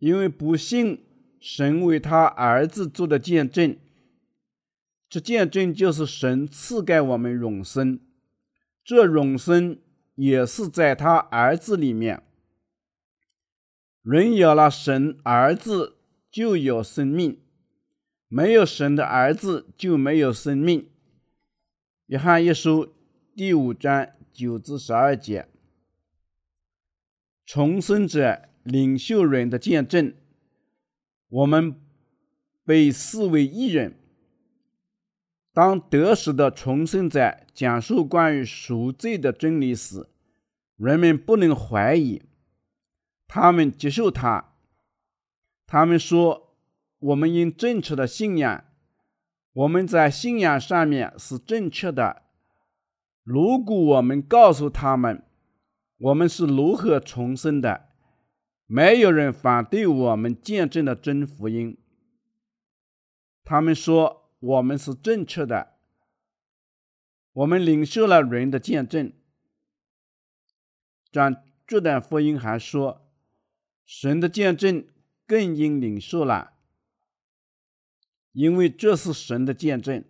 [SPEAKER 1] 因为不信。神为他儿子做的见证，这见证就是神赐给我们永生，这永生也是在他儿子里面。人有了神儿子就有生命，没有神的儿子就没有生命。约翰一书第五章九至十二节，重生者领袖人的见证。我们被视为义人。当得赎的重生者讲述关于赎罪的真理时，人们不能怀疑，他们接受他。他们说：“我们因正确的信仰，我们在信仰上面是正确的。如果我们告诉他们，我们是如何重生的。”没有人反对我们见证的真福音。他们说我们是正确的，我们领受了人的见证。但这段福音还说，神的见证更应领受了，因为这是神的见证。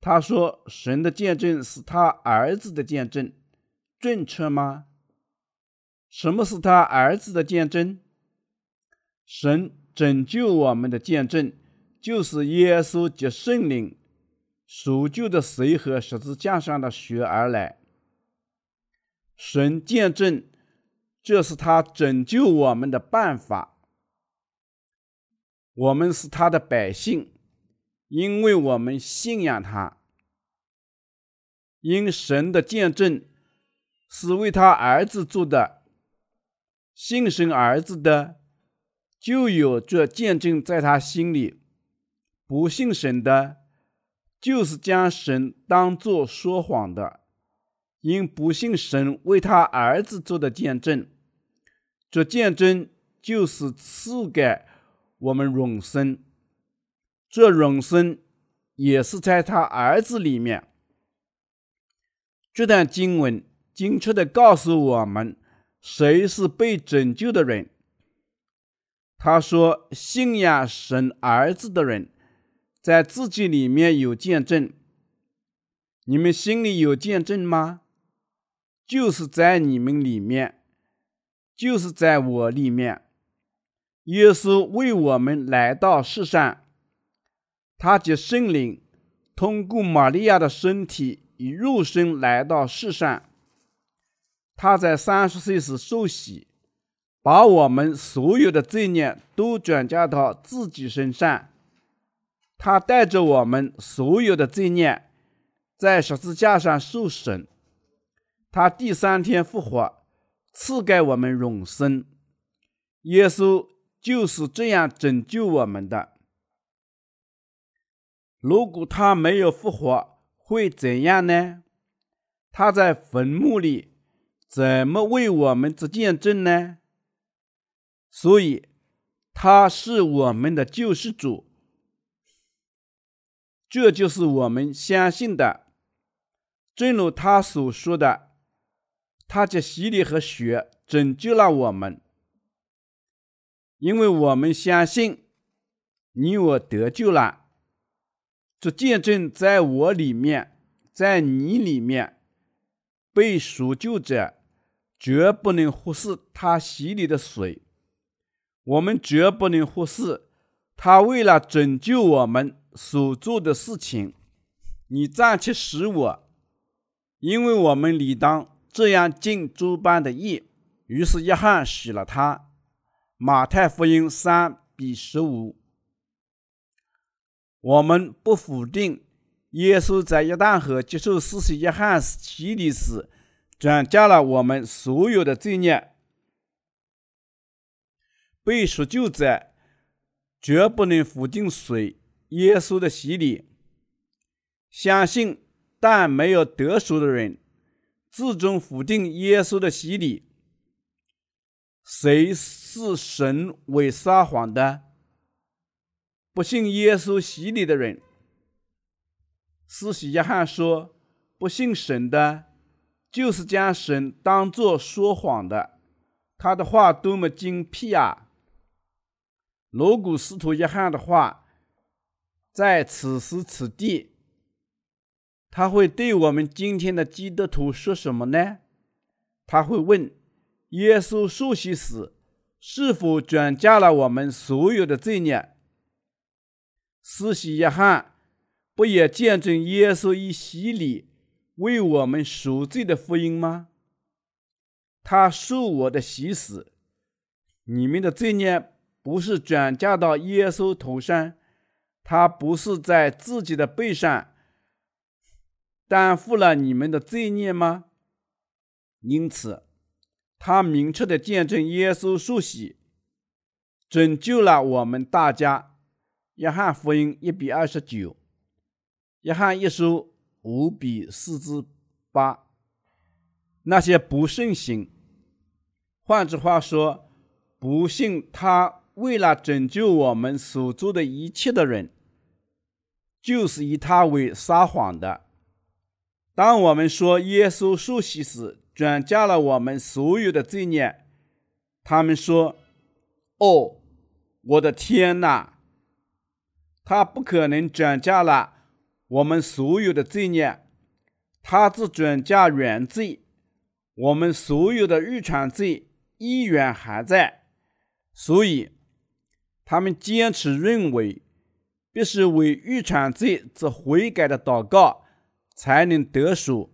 [SPEAKER 1] 他说神的见证是他儿子的见证，正确吗？什么是他儿子的见证？神拯救我们的见证，就是耶稣及圣灵赎救的水和十字架上的血而来。神见证，这是他拯救我们的办法。我们是他的百姓，因为我们信仰他。因神的见证是为他儿子做的。信神儿子的，就有这见证在他心里；不信神的，就是将神当作说谎的，因不信神为他儿子做的见证。这见证就是赐给我们永生，这永生也是在他儿子里面。这段经文精确的告诉我们。谁是被拯救的人？他说：“信仰神儿子的人，在自己里面有见证。你们心里有见证吗？就是在你们里面，就是在我里面。耶稣为我们来到世上，他藉圣灵通过玛利亚的身体以肉身来到世上。”他在三十岁时受洗，把我们所有的罪孽都转嫁到自己身上。他带着我们所有的罪孽，在十字架上受审。他第三天复活，赐给我们永生。耶稣就是这样拯救我们的。如果他没有复活，会怎样呢？他在坟墓里。怎么为我们做见证呢？所以他是我们的救世主，这就是我们相信的。正如他所说的，他藉洗礼和血拯救了我们，因为我们相信你我得救了。这见证在我里面，在你里面，被赎救者。绝不能忽视他洗礼的水，我们绝不能忽视他为了拯救我们所做的事情。你暂且使我，因为我们理当这样尽诸般的义。于是约翰洗了他。马太福音三比十五。我们不否定耶稣在约旦河接受施洗约翰洗礼时，转嫁了我们所有的罪孽。被赎救者绝不能否定水耶稣的洗礼。相信但没有得赎的人，最终否定耶稣的洗礼。谁是神为撒谎的？不信耶稣洗礼的人。施洗约翰说：“不信神的，就是将神当作说谎的。”他的话多么精辟啊！如果使徒约翰的话在此时此地，他会对我们今天的基督徒说什么呢？他会问。耶稣受洗时，是否转嫁了我们所有的罪孽？施洗约翰不也见证耶稣以洗礼为我们赎罪的福音吗？他受我的洗时，你们的罪孽不是转嫁到耶稣头上，他不是在自己的背上担负了你们的罪孽吗？因此。他明确的见证耶稣受洗，拯救了我们大家。约翰福音一比二十九，约翰一书五比四至八。那些不顺行，换句话说，不信他为了拯救我们所做的一切的人，就是以他为撒谎的。当我们说耶稣受洗时，转嫁了我们所有的罪孽，他们说：“哦，我的天哪！他不可能转嫁了我们所有的罪孽，他只转嫁原罪，我们所有的遗传罪依然还在。所以，他们坚持认为，必须为遗传罪做悔改的祷告，才能得赎。”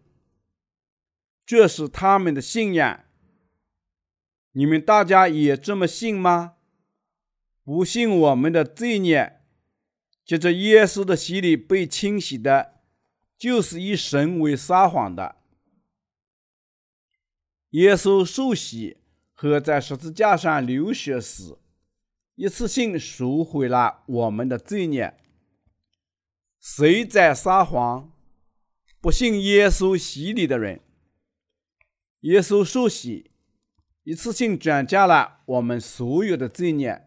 [SPEAKER 1] 这是他们的信仰，你们大家也这么信吗？不信我们的罪孽，借着耶稣的洗礼被清洗的，就是以神为撒谎的。耶稣受洗和在十字架上流血时，一次性赎回了我们的罪孽。谁在撒谎？不信耶稣洗礼的人。耶稣受洗，一次性转嫁了我们所有的罪孽。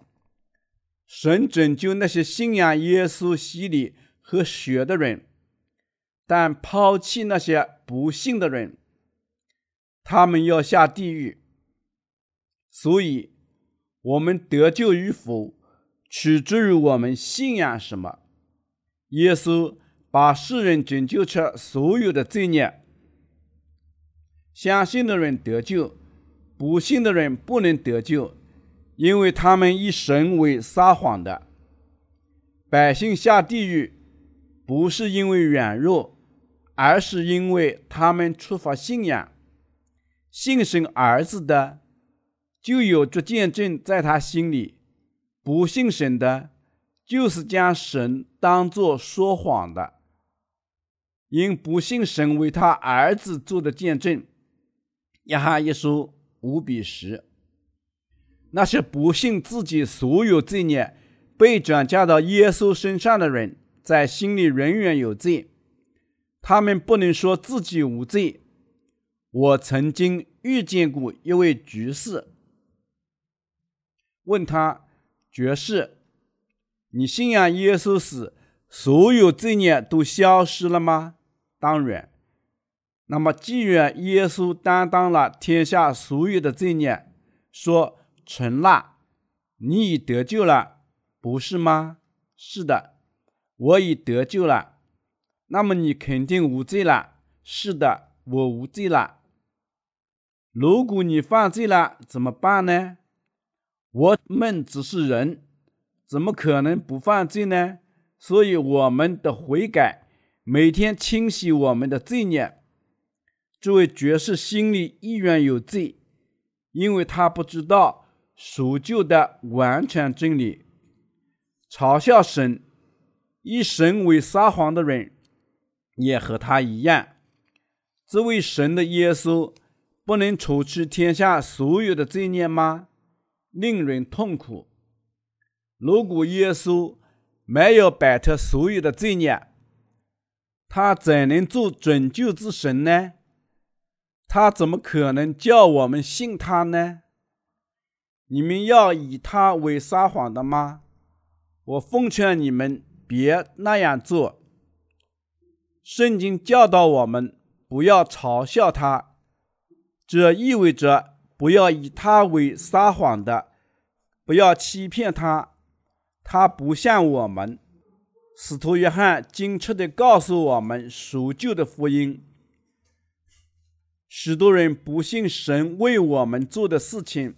[SPEAKER 1] 神拯救那些信仰耶稣洗礼和血的人，但抛弃那些不信的人，他们要下地狱。所以，我们得救与否，取决于我们信仰什么。耶稣把世人拯救出所有的罪孽。相信的人得救，不信的人不能得救，因为他们以神为撒谎的。百姓下地狱，不是因为软弱，而是因为他们缺乏信仰。信神儿子的，就有这见证在他心里；不信神的，就是将神当作说谎的，因不信神为他儿子做的见证。约翰一书五比十，那些不信自己所有罪孽被转嫁到耶稣身上的人，在心里仍然有罪。他们不能说自己无罪。我曾经遇见过一位居士，问他：“爵士，你信仰耶稣时，所有罪孽都消失了吗？”当然。那么，既然耶稣担当了天下所有的罪孽，说成了，你已得救了，不是吗？是的，我已得救了。那么你肯定无罪了。是的，我无罪了。如果你犯罪了，怎么办呢？我们只是人，怎么可能不犯罪呢？所以我们的悔改，每天清洗我们的罪孽。这位爵士心里依然有罪，因为他不知道赎救的完全真理，嘲笑神、以神为撒谎的人，也和他一样。这位神的耶稣不能除去天下所有的罪孽吗？令人痛苦。如果耶稣没有摆脱所有的罪孽，他怎能做拯救之神呢？他怎么可能叫我们信他呢？你们要以他为撒谎的吗？我奉劝你们别那样做。圣经教导我们不要嘲笑他，这意味着不要以他为撒谎的，不要欺骗他。他不像我们。使徒约翰精确地告诉我们赎救的福音。许多人不信神为我们做的事情。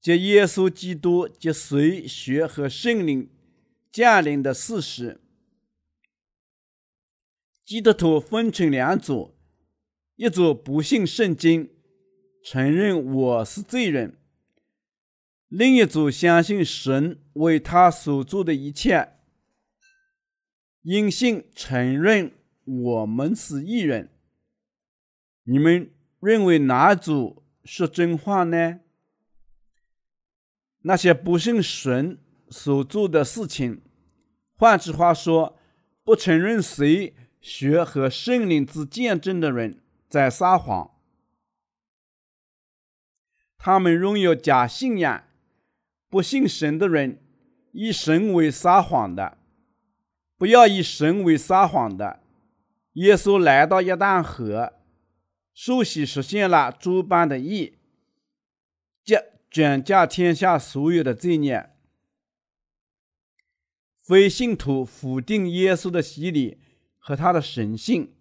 [SPEAKER 1] 借耶稣基督及水血和圣灵降临的事实，基督徒分成两组：一组不信圣经，承认我是罪人；另一组相信神为他所做的一切，因信承认我们是义人。你们认为哪组说真话呢？那些不信神所做的事情，换句话说，不承认谁学和圣灵之见证的人，在撒谎。他们拥有假信仰，不信神的人，以神为撒谎的。不要以神为撒谎的。耶稣来到约旦河，受洗实现了诸般的义。转嫁天下所有的罪孽。非信徒否定耶稣的洗礼和他的神性。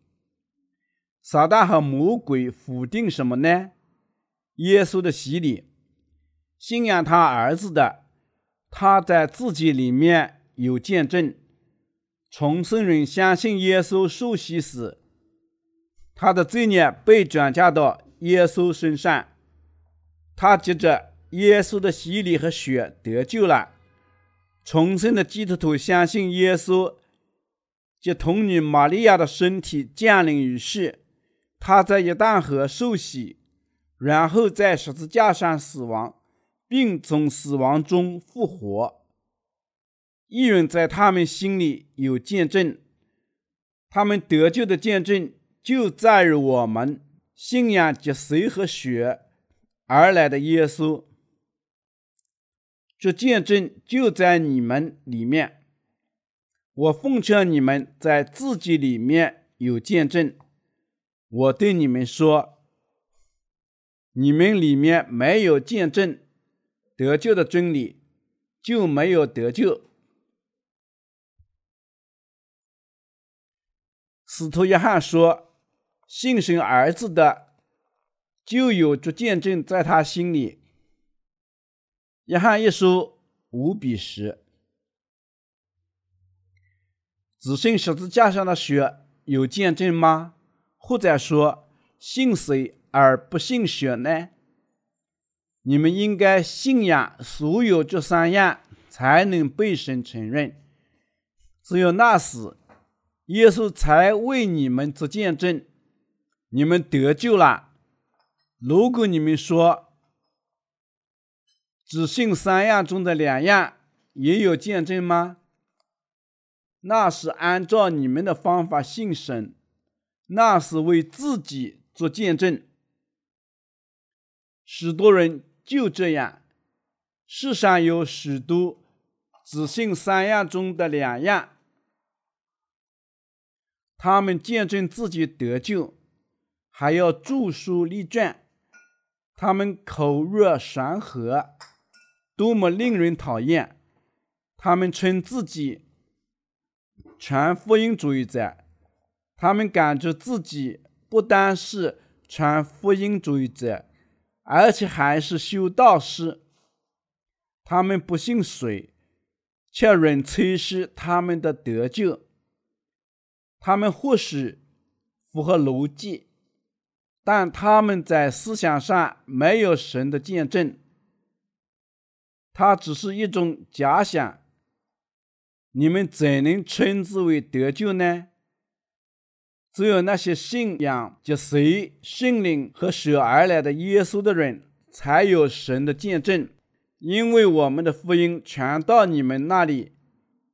[SPEAKER 1] 撒旦和魔鬼否定什么呢？耶稣的洗礼。信仰他儿子的，他在自己里面有见证。重生人相信耶稣受洗时，他的罪孽被转嫁到耶稣身上，他接着。耶稣的洗礼和血得救了。重生的基督徒相信耶稣借童女玛利亚的身体降临于世，他在一旦河受洗，然后在十字架上死亡，并从死亡中复活。一人在他们心里有见证，他们得救的见证就在于我们信仰藉水和血而来的耶稣。这见证就在你们里面。我奉劝你们在自己里面有见证。我对你们说，你们里面没有见证得救的真理，就没有得救。使徒约翰说：“信神儿子的，就有这见证在他心里。”约翰一书五比十，只信十字架上的血有见证吗？或者说信谁而不信血呢？你们应该信仰所有这三样，才能被神承认。只有那时，耶稣才为你们做见证，你们得救了。如果你们说，只信三样中的两样，也有见证吗？那是按照你们的方法信神，那是为自己做见证。许多人就这样，世上有许多只信三样中的两样，他们见证自己得救，还要著书立传，他们口若悬河。多么令人讨厌！他们称自己传福音主义者，他们感觉自己不单是传福音主义者，而且还是修道士。他们不信水，却仍吹嘘他们的得救。他们或许符合逻辑，但他们在思想上没有神的见证。它只是一种假想，你们怎能称之为得救呢？只有那些信仰及随圣灵和舍而来的耶稣的人，才有神的见证。因为我们的福音传到你们那里，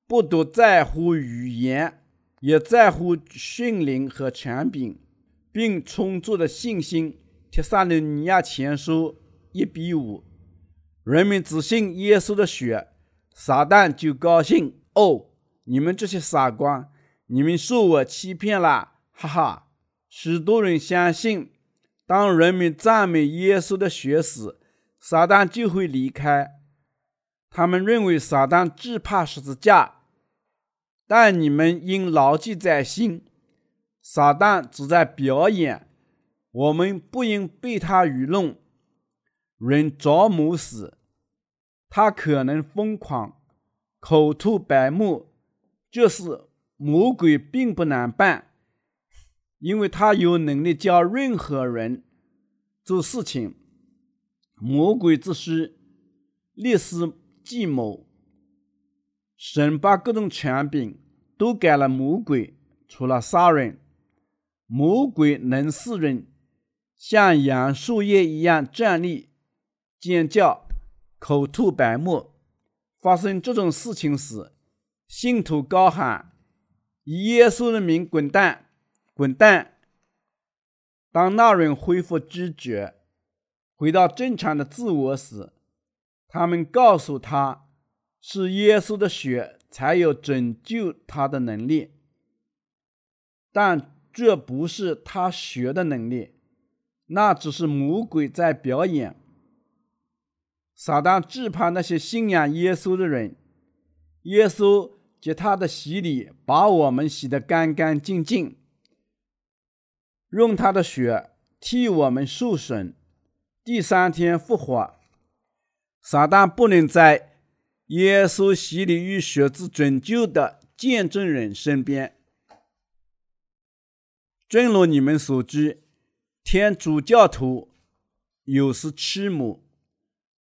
[SPEAKER 1] 不独在乎语言，也在乎训灵和权柄，并充足的信心。帖撒罗尼亚前书一比五，人们只信耶稣的血，撒旦就高兴。哦，你们这些傻瓜，你们受我欺骗了，哈哈！许多人相信，当人们赞美耶稣的血时，撒旦就会离开。他们认为撒旦只怕十字架，但你们应牢记在心，撒旦只在表演。我们不应被他愚弄，人着魔时，他可能疯狂，口吐白沫，就是魔鬼并不难办，因为他有能力教任何人做事情。魔鬼之师，历史计谋，神把各种权柄都给了魔鬼，除了杀人，魔鬼能使人。像杨树叶一样站立、尖叫、口吐白沫。发生这种事情时，信徒高喊：“以耶稣的名滚蛋，滚蛋！”当那人恢复知觉、回到正常的自我时，他们告诉他：“是耶稣的血才有拯救他的能力，但这不是他学的能力。”那只是魔鬼在表演。撒旦只怕那些信仰耶稣的人。耶稣藉他的洗礼，把我们洗得干干净净，用他的血替我们受损，第三天复活。撒旦不能在耶稣洗礼与血之拯救的见证人身边。正如你们所知。天主教徒有时驱魔，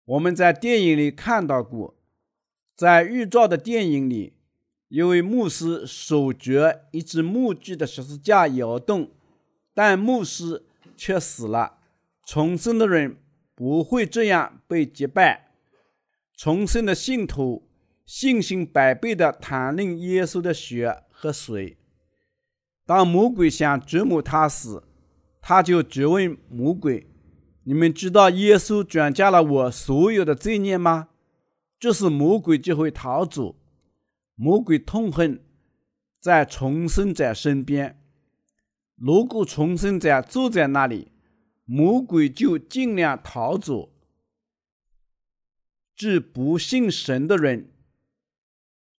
[SPEAKER 1] 我们在电影里看到过。在预兆的电影里，一位牧师手攫一只木质的十字架摇动，但牧师却死了。重生的人不会这样被击败。重生的信徒信心百倍地谈论耶稣的血和水。当魔鬼想折磨他时，他就质问魔鬼：“你们知道耶稣转嫁了我所有的罪孽吗？”这时魔鬼就会逃走。魔鬼痛恨在重生者身边。如果重生者坐在那里，魔鬼就尽量逃走。至不信神的人，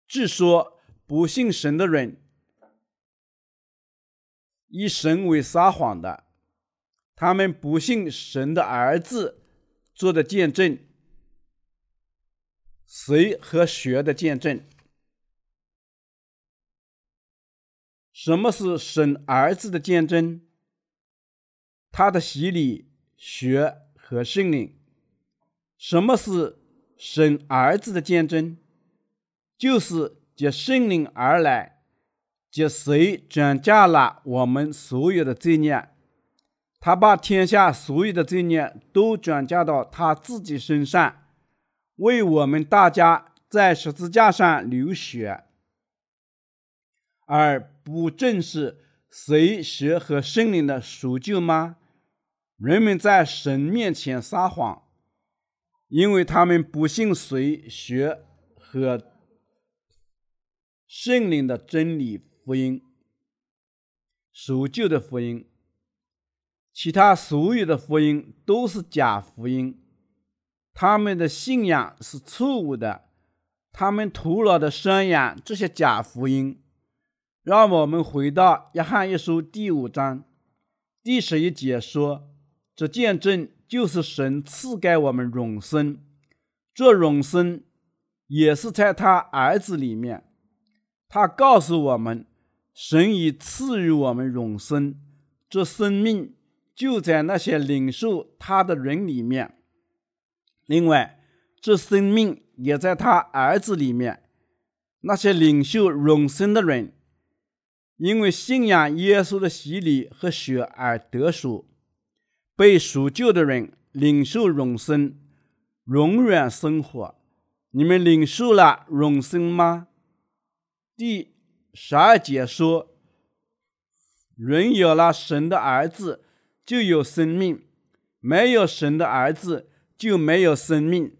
[SPEAKER 1] 至说不信神的人，以神为撒谎的。他们不信神的儿子做的见证，谁和学的见证。什么是神儿子的见证？他的洗礼、学和圣灵。什么是神儿子的见证？就是借圣灵而来，藉水转嫁了我们所有的罪孽。他把天下所有的罪孽都转嫁到他自己身上，为我们大家在十字架上流血，而不正是随、血和圣灵的赎救吗？人们在神面前撒谎，因为他们不信随、血和圣灵的真理福音，赎救的福音。其他所有的福音都是假福音，他们的信仰是错误的，他们徒劳的宣扬这些假福音。让我们回到约翰一书第五章第十一节说：“这见证就是神赐给我们永生，这永生也是在他儿子里面。他告诉我们，神已赐予我们永生，这生命。”就在那些领受他的人里面。另外，这生命也在他儿子里面。那些领受永生的人，因为信仰耶稣的洗礼和血而得赎；被赎救的人领受永生，永远生活。你们领受了永生吗？第十二节说：“人有了神的儿子，就有生命；没有神的儿子，就没有生命。”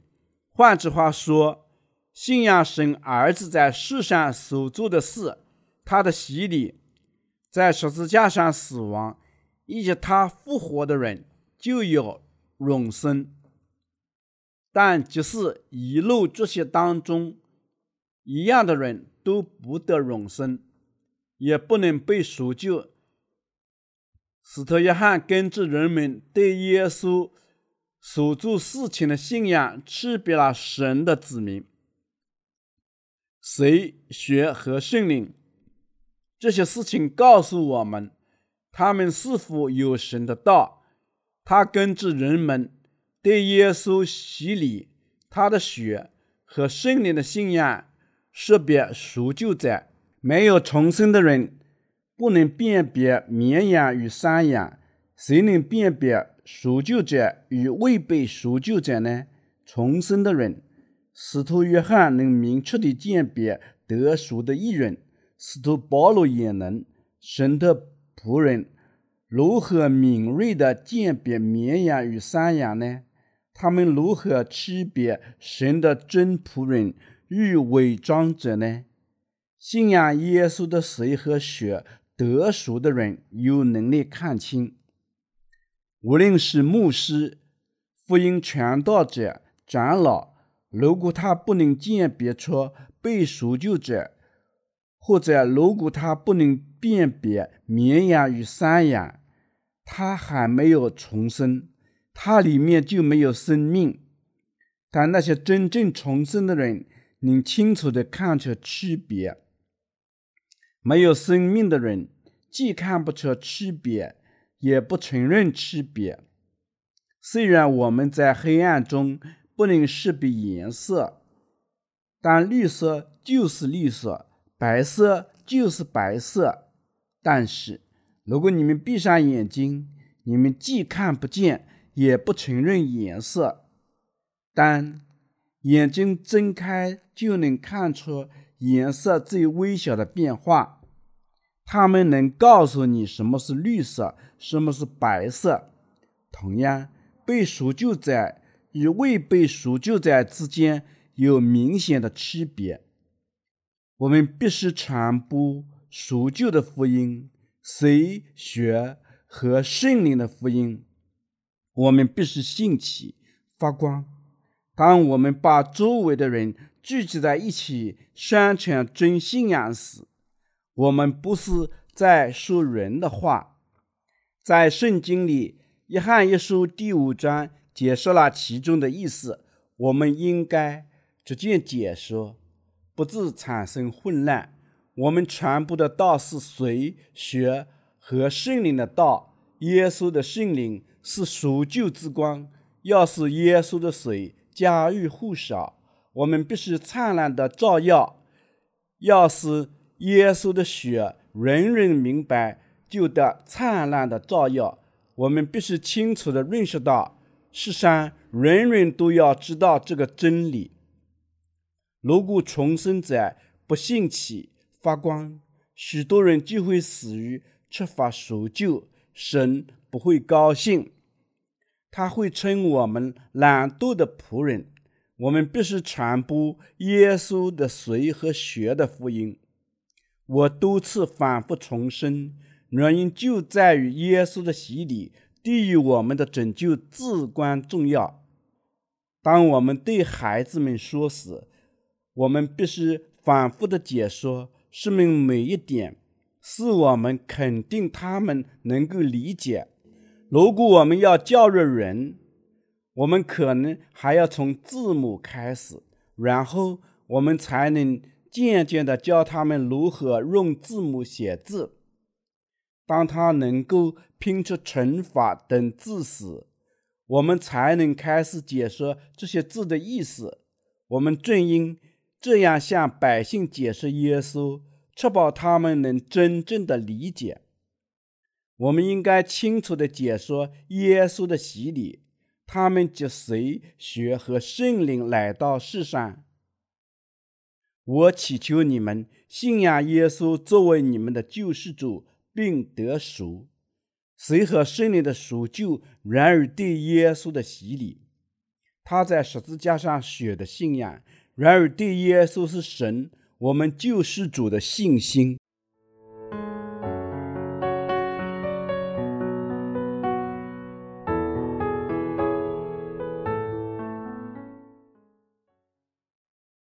[SPEAKER 1] 换句话说，信仰神儿子在世上所做的事，他的洗礼，在十字架上死亡，以及他复活的人，就有永生。但即使一路这些当中一样的人都不得永生，也不能被赎救。使徒约翰根据人们对耶稣所做事情的信仰，区别了神的子民，谁学和圣灵。这些事情告诉我们，他们是否有神的道。他根据人们。对耶稣洗礼、他的血和圣灵的信仰，识别赎救者。没有重生的人不能辨别绵羊与山羊，谁能辨别赎救者与未被赎救者呢？重生的人，使徒约翰能明确地鉴别得赎的义人，使徒保罗也能。神的仆人如何敏锐地鉴别绵羊与山羊呢？他们如何区别神的真仆人欲伪装者呢？信仰耶稣的水和血得赎的人有能力看清。无论是牧师、福音传道者、长老，如果他不能鉴别出被赎救者，或者如果他不能辨别绵羊与山羊，他还没有重生。他里面就没有生命，但那些真正重生的人能清楚地看出区别。没有生命的人既看不出区别，也不承认区别。虽然我们在黑暗中不能识别颜色，但绿色就是绿色，白色就是白色。但是，如果你们闭上眼睛，你们既看不见。也不承认颜色，但眼睛睁开就能看出颜色最微小的变化。他们能告诉你什么是绿色，什么是白色。同样，被赎救者与未被赎救者之间有明显的区别。我们必须传播赎救的福音，水、血和圣灵的福音。我们必须兴起发光。当我们把周围的人聚集在一起宣传真信仰时，我们不是在说人的话。在圣经里，约翰一书第五章解释了其中的意思。我们应该逐渐解说，不致产生混乱。我们传播的道是水、血和圣灵的道。耶稣的圣灵。是赎救之光，要是耶稣的水家喻户晓。我们必须灿烂的照耀，要使耶稣的血人人明白，就得灿烂的照耀。我们必须清楚的认识到，世上人人都要知道这个真理。如果重生者不兴起发光，许多人就会死于缺乏赎救，神不会高兴。他会称我们懒惰的仆人。我们必须传播耶稣的随和血的福音。我多次反复重申，原因就在于耶稣的洗礼对于我们的拯救至关重要。当我们对孩子们说时，我们必须反复的解说，说明每一点，使我们肯定他们能够理解。如果我们要教育人，我们可能还要从字母开始，然后我们才能渐渐地教他们如何用字母写字。当他能够拼出乘法等字时，我们才能开始解说这些字的意思。我们正因这样向百姓解释耶稣，确保他们能真正的理解。我们应该清楚地解说耶稣的洗礼，他们藉随、学和圣灵来到世上。我祈求你们信仰耶稣作为你们的救世主，并得赎。随和圣灵的赎救源于对耶稣的洗礼，他在十字架上血的信仰源于对耶稣是神、我们救世主的信心。